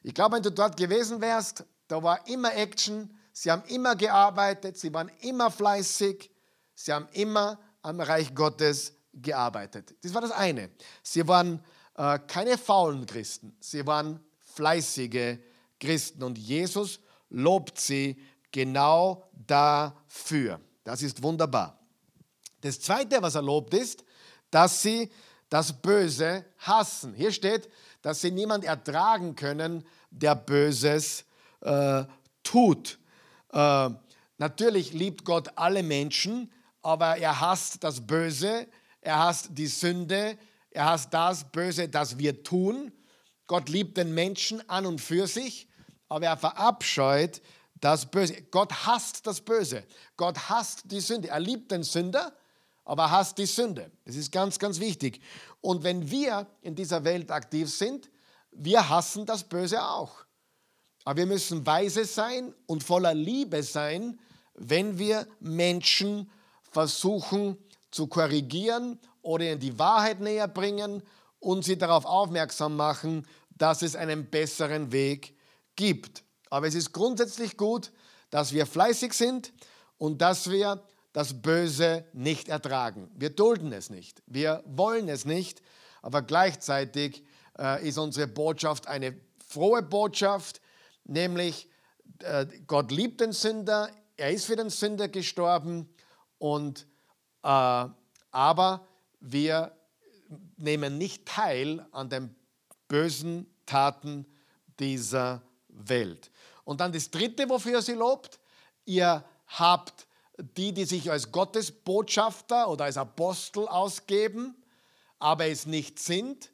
Ich glaube, wenn du dort gewesen wärst, da war immer Action, sie haben immer gearbeitet, sie waren immer fleißig, sie haben immer am Reich Gottes gearbeitet. Das war das eine. Sie waren äh, keine faulen Christen, sie waren fleißige Christen und Jesus lobt sie genau dafür. Das ist wunderbar. Das zweite, was er lobt, ist, dass sie das Böse hassen. Hier steht, dass sie niemand ertragen können, der Böses äh, tut. Äh, natürlich liebt Gott alle Menschen, aber er hasst das Böse, er hasst die Sünde, er hasst das Böse, das wir tun. Gott liebt den Menschen an und für sich, aber er verabscheut das Böse. Gott hasst das Böse. Gott hasst die Sünde. Er liebt den Sünder, aber hasst die Sünde. Das ist ganz, ganz wichtig. Und wenn wir in dieser Welt aktiv sind, wir hassen das Böse auch. Aber wir müssen weise sein und voller Liebe sein, wenn wir Menschen versuchen zu korrigieren oder in die Wahrheit näher bringen und sie darauf aufmerksam machen, dass es einen besseren Weg gibt. Aber es ist grundsätzlich gut, dass wir fleißig sind und dass wir das Böse nicht ertragen. Wir dulden es nicht, wir wollen es nicht, aber gleichzeitig äh, ist unsere Botschaft eine frohe Botschaft, nämlich äh, Gott liebt den Sünder, er ist für den Sünder gestorben und äh, aber wir nehmen nicht teil an den bösen Taten dieser Welt. Und dann das Dritte, wofür sie lobt, ihr habt die, die sich als Gottesbotschafter oder als Apostel ausgeben, aber es nicht sind,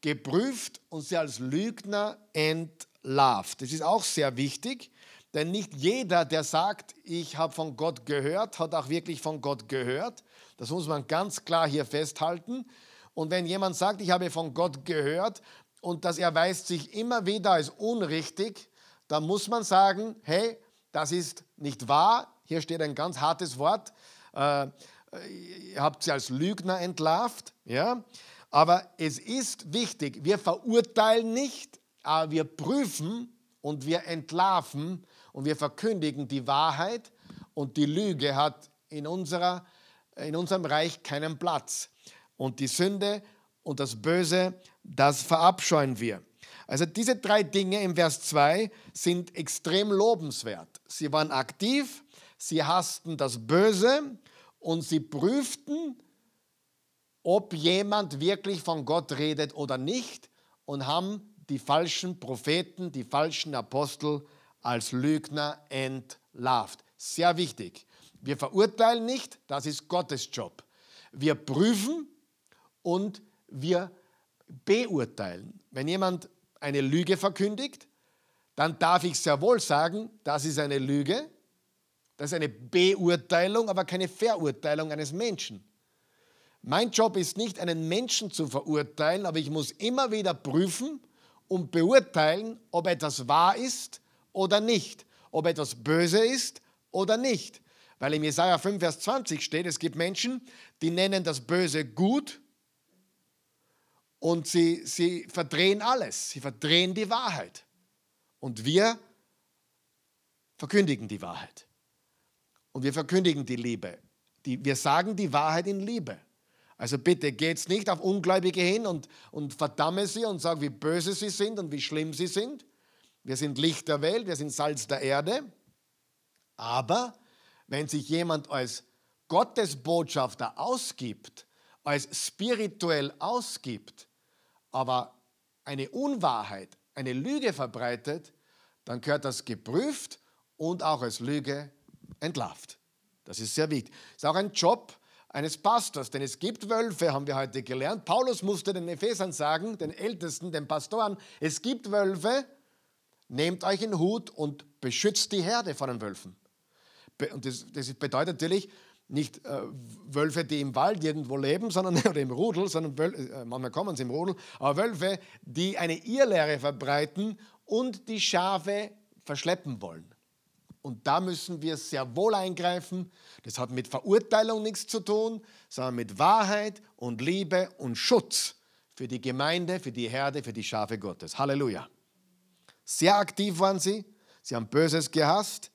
geprüft und sie als Lügner entlarvt. Das ist auch sehr wichtig, denn nicht jeder, der sagt, ich habe von Gott gehört, hat auch wirklich von Gott gehört. Das muss man ganz klar hier festhalten. Und wenn jemand sagt, ich habe von Gott gehört und das erweist sich immer wieder als unrichtig, dann muss man sagen, hey, das ist nicht wahr, hier steht ein ganz hartes Wort. Äh, ihr habt sie als Lügner entlarvt. Ja? Aber es ist wichtig, wir verurteilen nicht, aber wir prüfen und wir entlarven und wir verkündigen die Wahrheit und die Lüge hat in, unserer, in unserem Reich keinen Platz. Und die Sünde und das Böse, das verabscheuen wir. Also diese drei Dinge im Vers 2 sind extrem lobenswert. Sie waren aktiv, sie hassten das Böse und sie prüften, ob jemand wirklich von Gott redet oder nicht und haben die falschen Propheten, die falschen Apostel als Lügner entlarvt. Sehr wichtig. Wir verurteilen nicht, das ist Gottes Job. Wir prüfen und wir beurteilen. Wenn jemand eine Lüge verkündigt, dann darf ich sehr wohl sagen, das ist eine Lüge das ist eine Beurteilung, aber keine Verurteilung eines Menschen. Mein Job ist nicht, einen Menschen zu verurteilen, aber ich muss immer wieder prüfen und beurteilen, ob etwas wahr ist oder nicht, ob etwas böse ist oder nicht. Weil im Jesaja 5, Vers 20 steht, es gibt Menschen, die nennen das Böse gut und sie, sie verdrehen alles. Sie verdrehen die Wahrheit. Und wir verkündigen die Wahrheit. Und wir verkündigen die Liebe. Die, wir sagen die Wahrheit in Liebe. Also bitte geht's nicht auf Ungläubige hin und, und verdamme sie und sag, wie böse sie sind und wie schlimm sie sind. Wir sind Licht der Welt, wir sind Salz der Erde. Aber wenn sich jemand als Gottesbotschafter ausgibt, als spirituell ausgibt, aber eine Unwahrheit, eine Lüge verbreitet, dann gehört das geprüft und auch als Lüge entlarvt. Das ist sehr wichtig. Das ist auch ein Job eines Pastors, denn es gibt Wölfe, haben wir heute gelernt. Paulus musste den Ephesern sagen, den Ältesten, den Pastoren, es gibt Wölfe, nehmt euch in Hut und beschützt die Herde vor den Wölfen. Und das, das bedeutet natürlich nicht äh, Wölfe, die im Wald irgendwo leben, (laughs) sondern oder im Rudel, sondern Wölfe, äh, manchmal kommen sie im Rudel, aber Wölfe, die eine Irrlehre verbreiten und die Schafe verschleppen wollen. Und da müssen wir sehr wohl eingreifen. Das hat mit Verurteilung nichts zu tun, sondern mit Wahrheit und Liebe und Schutz für die Gemeinde, für die Herde, für die Schafe Gottes. Halleluja. Sehr aktiv waren sie. Sie haben Böses gehasst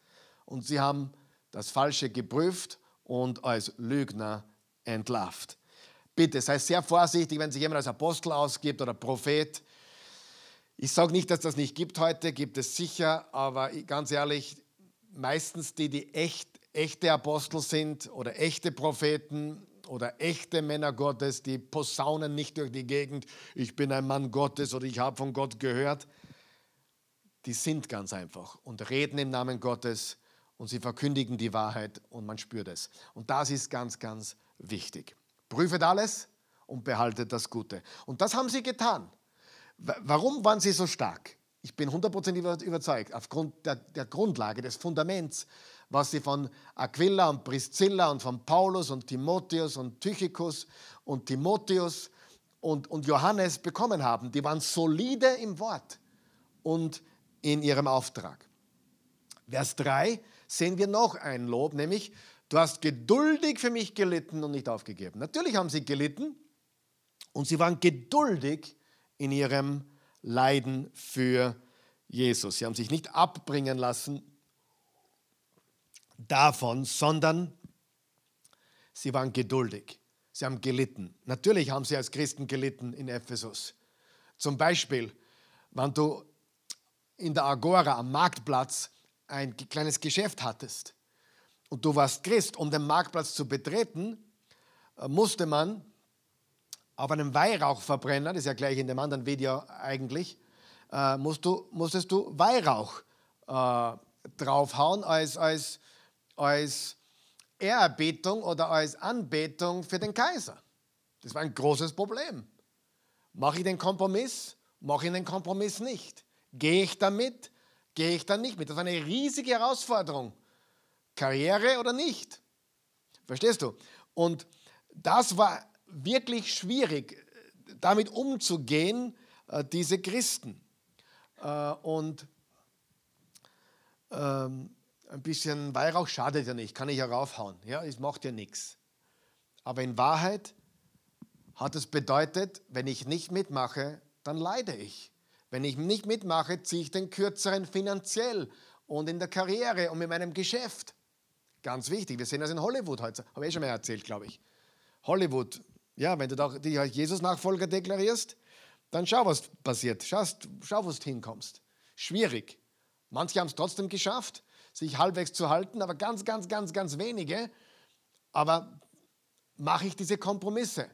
und sie haben das Falsche geprüft und als Lügner entlarvt. Bitte sei sehr vorsichtig, wenn sich jemand als Apostel ausgibt oder Prophet. Ich sage nicht, dass das nicht gibt heute, gibt es sicher, aber ganz ehrlich, meistens die, die echt, echte Apostel sind oder echte Propheten oder echte Männer Gottes, die posaunen nicht durch die Gegend, ich bin ein Mann Gottes oder ich habe von Gott gehört. Die sind ganz einfach und reden im Namen Gottes und sie verkündigen die Wahrheit und man spürt es. Und das ist ganz, ganz wichtig. Prüfet alles und behaltet das Gute. Und das haben sie getan. Warum waren sie so stark? Ich bin hundertprozentig überzeugt, aufgrund der, der, Grundlage, des Fundaments, was sie von Aquila und Priscilla und von Paulus und Timotheus und Tychicus und Timotheus und, und Johannes bekommen haben. Die waren solide im Wort und in ihrem Auftrag. Vers 3 sehen wir noch ein Lob, nämlich, du hast geduldig für mich gelitten und nicht aufgegeben. Natürlich haben sie gelitten und sie waren geduldig in ihrem Leiden für Jesus. Sie haben sich nicht abbringen lassen davon, sondern sie waren geduldig. Sie haben gelitten. Natürlich haben sie als Christen gelitten in Ephesus. Zum Beispiel, wenn du in der Agora am Marktplatz ein kleines Geschäft hattest und du warst Christ, um den Marktplatz zu betreten, äh, musste man auf einem Weihrauchverbrenner, das ist ja gleich in dem anderen Video eigentlich, äh, musst du, musstest du Weihrauch äh, draufhauen als, als, als Ehrerbietung oder als Anbetung für den Kaiser. Das war ein großes Problem. Mache ich den Kompromiss? Mache ich den Kompromiss nicht? Gehe ich damit? Gehe ich dann nicht mit. Das ist eine riesige Herausforderung. Karriere oder nicht. Verstehst du? Und das war wirklich schwierig, damit umzugehen, äh, diese Christen. Äh, und ähm, ein bisschen Weihrauch schadet ja nicht, kann ich ja raufhauen. Ja, es macht ja nichts. Aber in Wahrheit hat es bedeutet, wenn ich nicht mitmache, dann leide ich. Wenn ich nicht mitmache, ziehe ich den kürzeren finanziell und in der Karriere und mit meinem Geschäft. Ganz wichtig, wir sehen das in Hollywood heute. Habe ich eh schon mal erzählt, glaube ich. Hollywood, ja, wenn du dich als Jesus-Nachfolger deklarierst, dann schau, was passiert. Schau, schau wo du hinkommst. Schwierig. Manche haben es trotzdem geschafft, sich halbwegs zu halten, aber ganz, ganz, ganz, ganz wenige. Aber mache ich diese Kompromisse?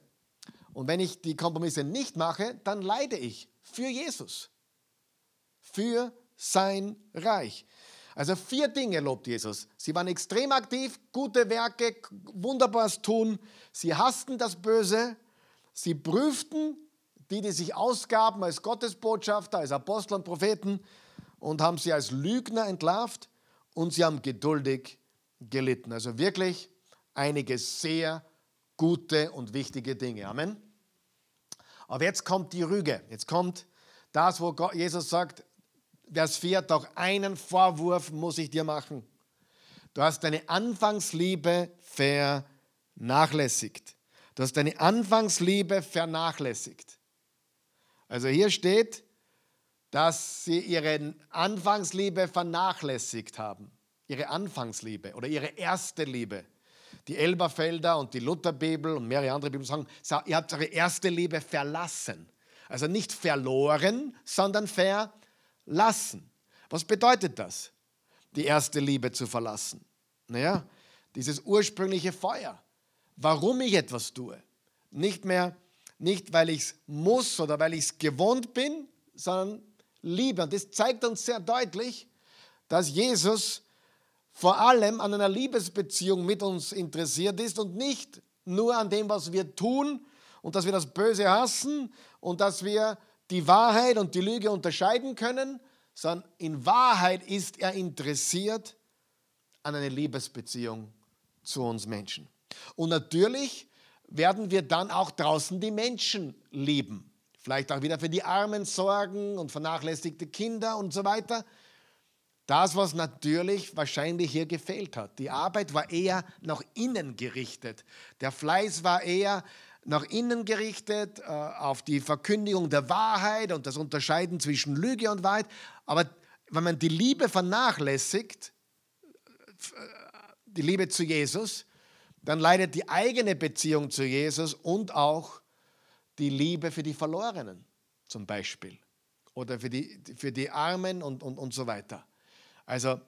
Und wenn ich die Kompromisse nicht mache, dann leide ich für Jesus für sein Reich. Also vier Dinge lobt Jesus. Sie waren extrem aktiv, gute Werke, wunderbares Tun. Sie hassten das Böse. Sie prüften die, die sich ausgaben als Gottesbotschafter, als Apostel und Propheten und haben sie als Lügner entlarvt und sie haben geduldig gelitten. Also wirklich einige sehr gute und wichtige Dinge. Amen. Aber jetzt kommt die Rüge. Jetzt kommt das, wo Jesus sagt, Vers 4, doch einen Vorwurf muss ich dir machen. Du hast deine Anfangsliebe vernachlässigt. Du hast deine Anfangsliebe vernachlässigt. Also hier steht, dass sie ihre Anfangsliebe vernachlässigt haben. Ihre Anfangsliebe oder ihre erste Liebe. Die Elberfelder und die Lutherbibel und mehrere andere Bibeln sagen, ihr habt eure erste Liebe verlassen. Also nicht verloren, sondern verlassen. Was bedeutet das, die erste Liebe zu verlassen? Naja, dieses ursprüngliche Feuer. Warum ich etwas tue. Nicht mehr, nicht weil ich es muss oder weil ich es gewohnt bin, sondern Liebe. Und das zeigt uns sehr deutlich, dass Jesus vor allem an einer Liebesbeziehung mit uns interessiert ist und nicht nur an dem, was wir tun und dass wir das Böse hassen und dass wir die Wahrheit und die Lüge unterscheiden können, sondern in Wahrheit ist er interessiert an einer Liebesbeziehung zu uns Menschen. Und natürlich werden wir dann auch draußen die Menschen lieben. Vielleicht auch wieder für die Armen sorgen und vernachlässigte Kinder und so weiter. Das, was natürlich wahrscheinlich hier gefehlt hat. Die Arbeit war eher nach innen gerichtet. Der Fleiß war eher nach innen gerichtet, äh, auf die Verkündigung der Wahrheit und das Unterscheiden zwischen Lüge und Wahrheit. Aber wenn man die Liebe vernachlässigt, äh, die Liebe zu Jesus, dann leidet die eigene Beziehung zu Jesus und auch die Liebe für die Verlorenen zum Beispiel oder für die, für die Armen und, und, und so weiter. Also,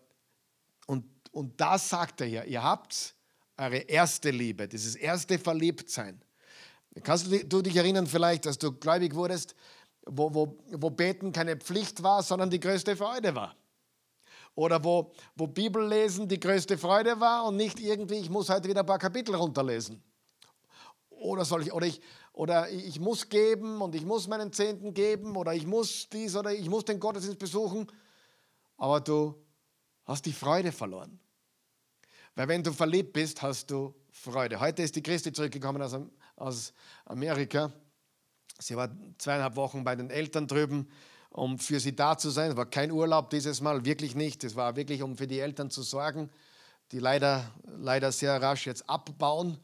und, und das sagt er ja, ihr habt eure erste Liebe, dieses erste Verliebtsein. Kannst du, du dich erinnern vielleicht, dass du gläubig wurdest, wo, wo, wo Beten keine Pflicht war, sondern die größte Freude war? Oder wo, wo Bibellesen die größte Freude war und nicht irgendwie, ich muss heute wieder ein paar Kapitel runterlesen. Oder, soll ich, oder, ich, oder ich muss geben und ich muss meinen Zehnten geben oder ich muss dies oder ich muss den Gottesdienst besuchen. Aber du hast die Freude verloren. Weil wenn du verliebt bist, hast du Freude. Heute ist die Christi zurückgekommen aus, Amerika. Sie war zweieinhalb Wochen bei den Eltern drüben um für sie da zu sein. Es war kein Urlaub dieses Mal, wirklich nicht. Es war wirklich, um für die Eltern zu sorgen, die leider, leider sehr rasch jetzt abbauen,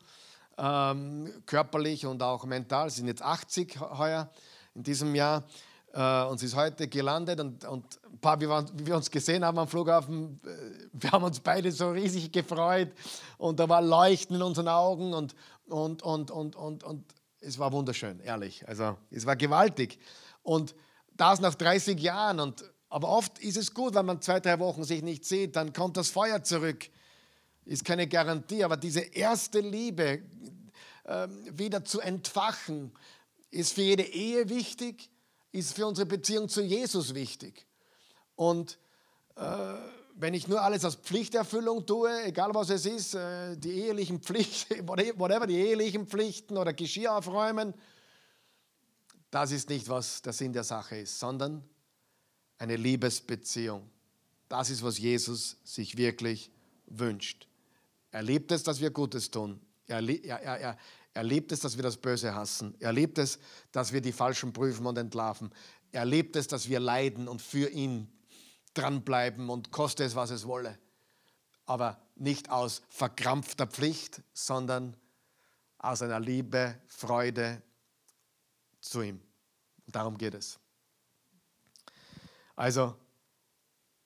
ähm, körperlich und auch mental. Sie sind jetzt 80 heuer in diesem Jahr äh, und sie ist heute gelandet und, und ein paar, wie wir, wie wir uns gesehen haben am Flughafen, äh, wir haben uns beide so riesig gefreut und da war Leuchten in unseren Augen und, und, und, und, und, und es war wunderschön, ehrlich. Also es war gewaltig. Und das nach 30 Jahren. Und, aber oft ist es gut, wenn man zwei, drei Wochen sich nicht sieht, dann kommt das Feuer zurück. Ist keine Garantie, aber diese erste Liebe äh, wieder zu entfachen, ist für jede Ehe wichtig, ist für unsere Beziehung zu Jesus wichtig. Und äh, wenn ich nur alles als Pflichterfüllung tue, egal was es ist, äh, die ehelichen Pflichten, (laughs) whatever, die ehelichen Pflichten oder Geschirr aufräumen, das ist nicht, was der Sinn der Sache ist, sondern eine Liebesbeziehung. Das ist, was Jesus sich wirklich wünscht. Er liebt es, dass wir Gutes tun. Er, er, er, er liebt es, dass wir das Böse hassen. Er liebt es, dass wir die Falschen prüfen und entlarven. Er liebt es, dass wir leiden und für ihn dranbleiben und koste es, was es wolle. Aber nicht aus verkrampfter Pflicht, sondern aus einer Liebe, Freude zu ihm. Und darum geht es. Also,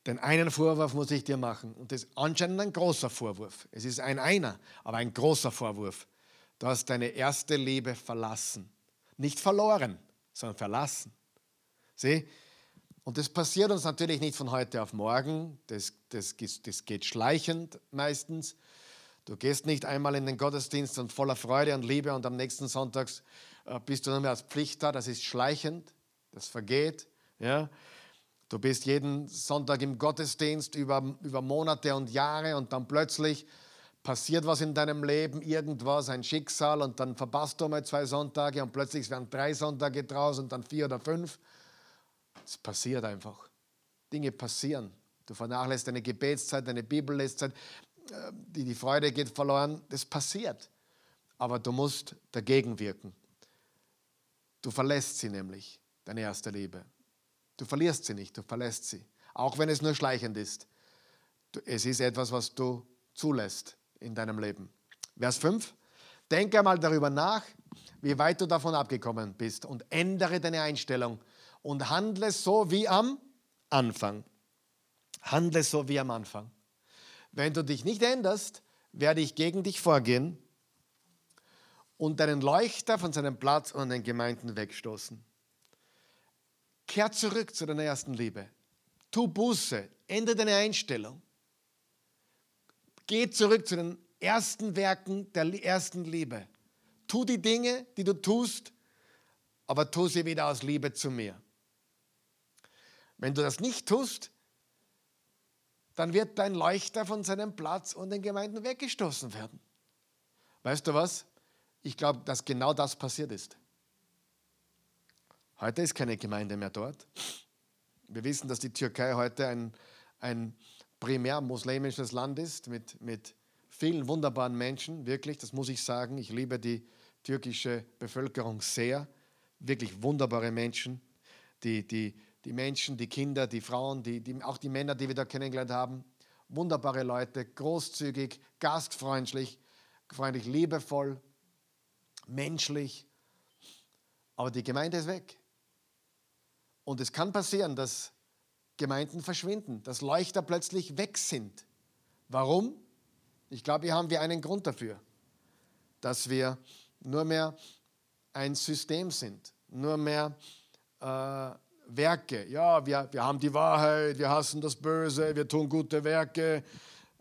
den einen Vorwurf muss ich dir machen. Und das ist anscheinend ein großer Vorwurf. Es ist ein einer, aber ein großer Vorwurf. Du hast deine erste Liebe verlassen. Nicht verloren, sondern verlassen. Sieh? Und das passiert uns natürlich nicht von heute auf morgen. Das, das, das geht schleichend meistens. Du gehst nicht einmal in den Gottesdienst und voller Freude und Liebe und am nächsten Sonntag äh, bist du nur mehr als Pflicht da. Das ist schleichend, das vergeht. Ja? Du bist jeden Sonntag im Gottesdienst über, über Monate und Jahre und dann plötzlich passiert was in deinem Leben, irgendwas, ein Schicksal und dann verpasst du mal zwei Sonntage und plötzlich werden drei Sonntage draus und dann vier oder fünf. Es passiert einfach. Dinge passieren. Du vernachlässigst deine Gebetszeit, deine Bibelleszeit, äh, die, die Freude geht verloren. Das passiert. Aber du musst dagegen wirken. Du verlässt sie nämlich, deine erste Liebe. Du verlierst sie nicht, du verlässt sie. Auch wenn es nur schleichend ist. Es ist etwas, was du zulässt in deinem Leben. Vers 5. Denke einmal darüber nach, wie weit du davon abgekommen bist und ändere deine Einstellung und handle so wie am Anfang. Handle so wie am Anfang. Wenn du dich nicht änderst, werde ich gegen dich vorgehen und deinen Leuchter von seinem Platz und den Gemeinden wegstoßen. Kehr zurück zu deiner ersten Liebe. Tu Buße, ändere deine Einstellung. Geh zurück zu den ersten Werken der ersten Liebe. Tu die Dinge, die du tust, aber tu sie wieder aus Liebe zu mir. Wenn du das nicht tust, dann wird dein Leuchter von seinem Platz und den Gemeinden weggestoßen werden. Weißt du was? Ich glaube, dass genau das passiert ist. Heute ist keine Gemeinde mehr dort. Wir wissen, dass die Türkei heute ein, ein primär muslimisches Land ist mit, mit vielen wunderbaren Menschen, wirklich, das muss ich sagen. Ich liebe die türkische Bevölkerung sehr. Wirklich wunderbare Menschen, die, die, die Menschen, die Kinder, die Frauen, die, die, auch die Männer, die wir da kennengelernt haben. Wunderbare Leute, großzügig, gastfreundlich, freundlich, liebevoll, menschlich. Aber die Gemeinde ist weg. Und es kann passieren, dass Gemeinden verschwinden, dass Leuchter plötzlich weg sind. Warum? Ich glaube, hier haben wir einen Grund dafür, dass wir nur mehr ein System sind, nur mehr äh, Werke. Ja, wir, wir haben die Wahrheit, wir hassen das Böse, wir tun gute Werke.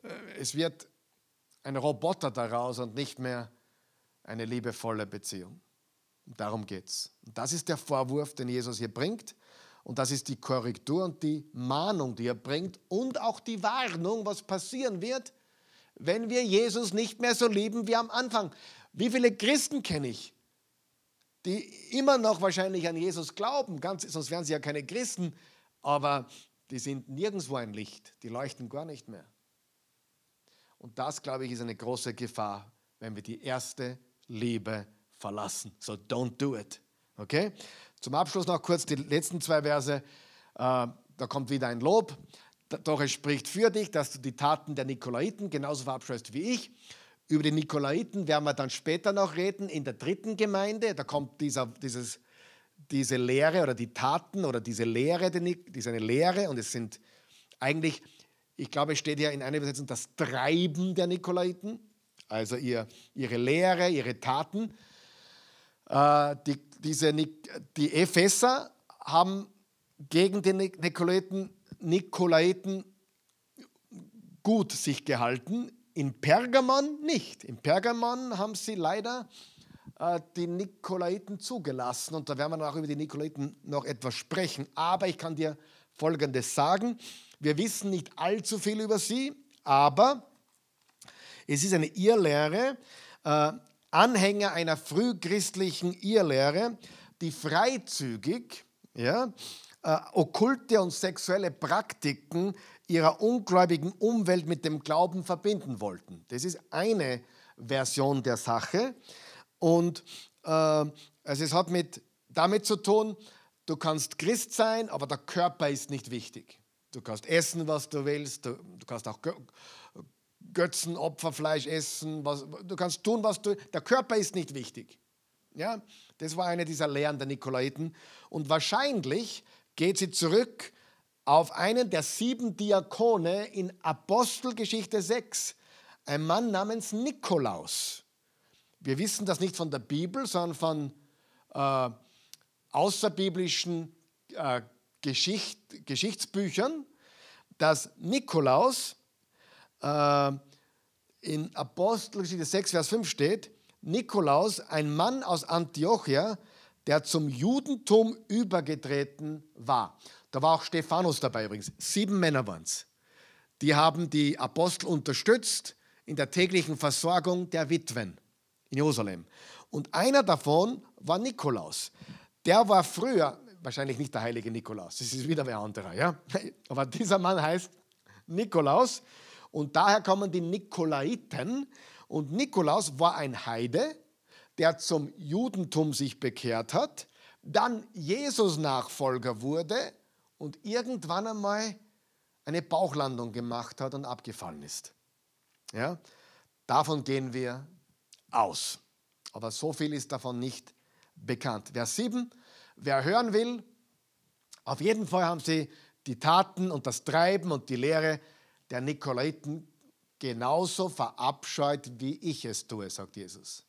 Äh, es wird ein Roboter daraus und nicht mehr eine liebevolle Beziehung. Darum geht es. Das ist der Vorwurf, den Jesus hier bringt. Und das ist die Korrektur und die Mahnung, die er bringt. Und auch die Warnung, was passieren wird, wenn wir Jesus nicht mehr so lieben wie am Anfang. Wie viele Christen kenne ich, die immer noch wahrscheinlich an Jesus glauben, ganz, sonst wären sie ja keine Christen, aber die sind nirgendwo ein Licht, die leuchten gar nicht mehr. Und das, glaube ich, ist eine große Gefahr, wenn wir die erste Liebe verlassen. So don't do it. Okay? Zum Abschluss noch kurz die letzten zwei Verse. Äh, da kommt wieder ein Lob. Doch es spricht für dich, dass du die Taten der Nikolaiten genauso verabscheust wie ich. Über die Nikolaiten werden wir dann später noch reden in der dritten Gemeinde. Da kommt dieser, dieses, diese Lehre oder die Taten oder diese Lehre, die ist eine Lehre und es sind eigentlich, ich glaube, es steht ja in einer Übersetzung das Treiben der Nikolaiten, also ihr, ihre Lehre, ihre Taten. Äh, die, diese, die Epheser haben gegen die Nikolaiten, Nikolaiten gut sich gehalten in Pergamon nicht. In Pergamon haben sie leider äh, die Nikolaiten zugelassen und da werden wir noch über die Nikolaiten noch etwas sprechen. Aber ich kann dir Folgendes sagen. Wir wissen nicht allzu viel über sie, aber es ist eine Irrlehre, äh, Anhänger einer frühchristlichen Irrlehre, die freizügig ja, äh, okkulte und sexuelle Praktiken ihrer ungläubigen Umwelt mit dem Glauben verbinden wollten. Das ist eine Version der Sache. Und äh, also es hat mit, damit zu tun, du kannst Christ sein, aber der Körper ist nicht wichtig. Du kannst essen, was du willst, du, du kannst auch Götzen, Opferfleisch essen, was, du kannst tun, was du, der Körper ist nicht wichtig. Ja, das war eine dieser Lehren der Nikolaiten. Und wahrscheinlich geht sie zurück auf einen der sieben Diakone in Apostelgeschichte 6, ein Mann namens Nikolaus. Wir wissen das nicht von der Bibel, sondern von äh, außerbiblischen äh, Geschicht, Geschichtsbüchern, dass Nikolaus äh, in Apostelgeschichte 6, Vers 5 steht, Nikolaus, ein Mann aus Antiochia, der zum Judentum übergetreten war. Da war auch Stephanus dabei übrigens. Sieben Männer waren es. Die haben die Apostel unterstützt in der täglichen Versorgung der Witwen in Jerusalem. Und einer davon war Nikolaus. Der war früher, wahrscheinlich nicht der heilige Nikolaus, das ist wieder wer anderer, ja? (laughs) aber dieser Mann heißt Nikolaus und daher kommen die Nikolaiten. Und Nikolaus war ein Heide, der zum Judentum sich bekehrt hat, dann Jesus Nachfolger wurde und irgendwann einmal eine Bauchlandung gemacht hat und abgefallen ist. Ja? Davon gehen wir aus. Aber so viel ist davon nicht bekannt. Vers 7, wer hören will, auf jeden Fall haben sie die Taten und das Treiben und die Lehre der Nikolaiten genauso verabscheut, wie ich es tue, sagt Jesus.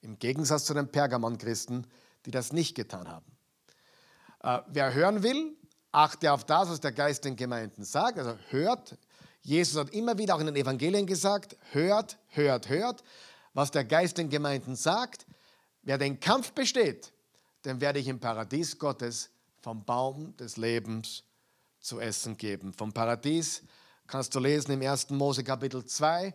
Im Gegensatz zu den Pergamon-Christen, die das nicht getan haben. Äh, wer hören will, achte auf das, was der Geist den Gemeinden sagt. Also hört. Jesus hat immer wieder auch in den Evangelien gesagt, hört, hört, hört, was der Geist den Gemeinden sagt. Wer den Kampf besteht, dem werde ich im Paradies Gottes vom Baum des Lebens zu essen geben. Vom Paradies kannst du lesen im 1. Mose Kapitel 2.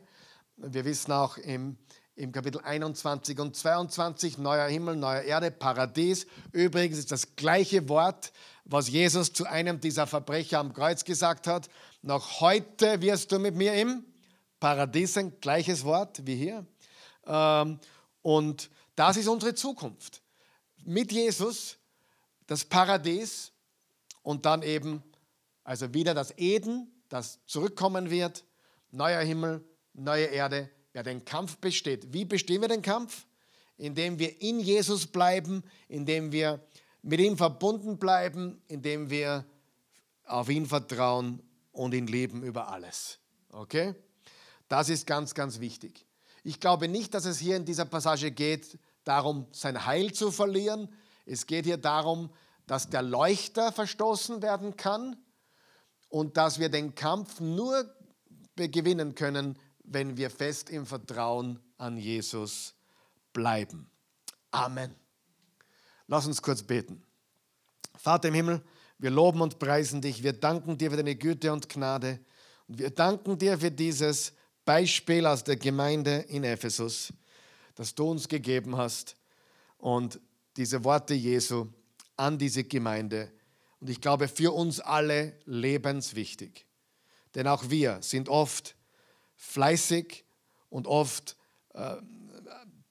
Wir wissen auch im, im Kapitel 21 und 22, neuer Himmel, neue Erde, Paradies. Übrigens ist das gleiche Wort, was Jesus zu einem dieser Verbrecher am Kreuz gesagt hat. Noch heute wirst du mit mir im Paradies sein, gleiches Wort wie hier. Ähm, und das ist unsere Zukunft. Mit Jesus das Paradies und dann eben also wieder das Eden, das zurückkommen wird, neuer Himmel, neue Erde, wer den Kampf besteht. Wie bestehen wir den Kampf? Indem wir in Jesus bleiben, indem wir mit ihm verbunden bleiben, indem wir auf ihn vertrauen und ihn lieben über alles. Okay? Das ist ganz, ganz wichtig. Ich glaube nicht, dass es hier in dieser Passage geht, darum, sein Heil zu verlieren. Es geht hier darum, dass der Leuchter verstoßen werden kann und dass wir den Kampf nur gewinnen können, wenn wir fest im Vertrauen an Jesus bleiben. Amen. Lass uns kurz beten. Vater im Himmel, wir loben und preisen dich. Wir danken dir für deine Güte und Gnade. Und wir danken dir für dieses Beispiel aus der Gemeinde in Ephesus, das du uns gegeben hast. Und diese Worte Jesu an diese Gemeinde und ich glaube für uns alle lebenswichtig. Denn auch wir sind oft fleißig und oft äh,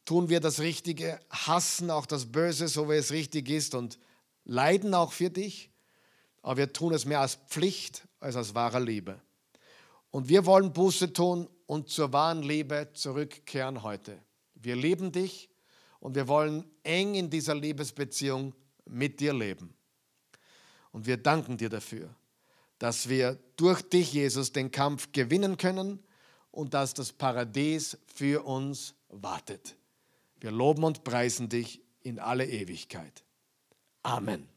tun wir das Richtige, hassen auch das Böse, so wie es richtig ist und leiden auch für dich, aber wir tun es mehr als Pflicht als aus wahrer Liebe. Und wir wollen Buße tun und zur wahren Liebe zurückkehren heute. Wir lieben dich und wir wollen eng in dieser Liebesbeziehung mit dir leben. Und wir danken dir dafür, dass wir durch dich, Jesus, den Kampf gewinnen können und dass das Paradies für uns wartet. Wir loben und preisen dich in alle Ewigkeit. Amen.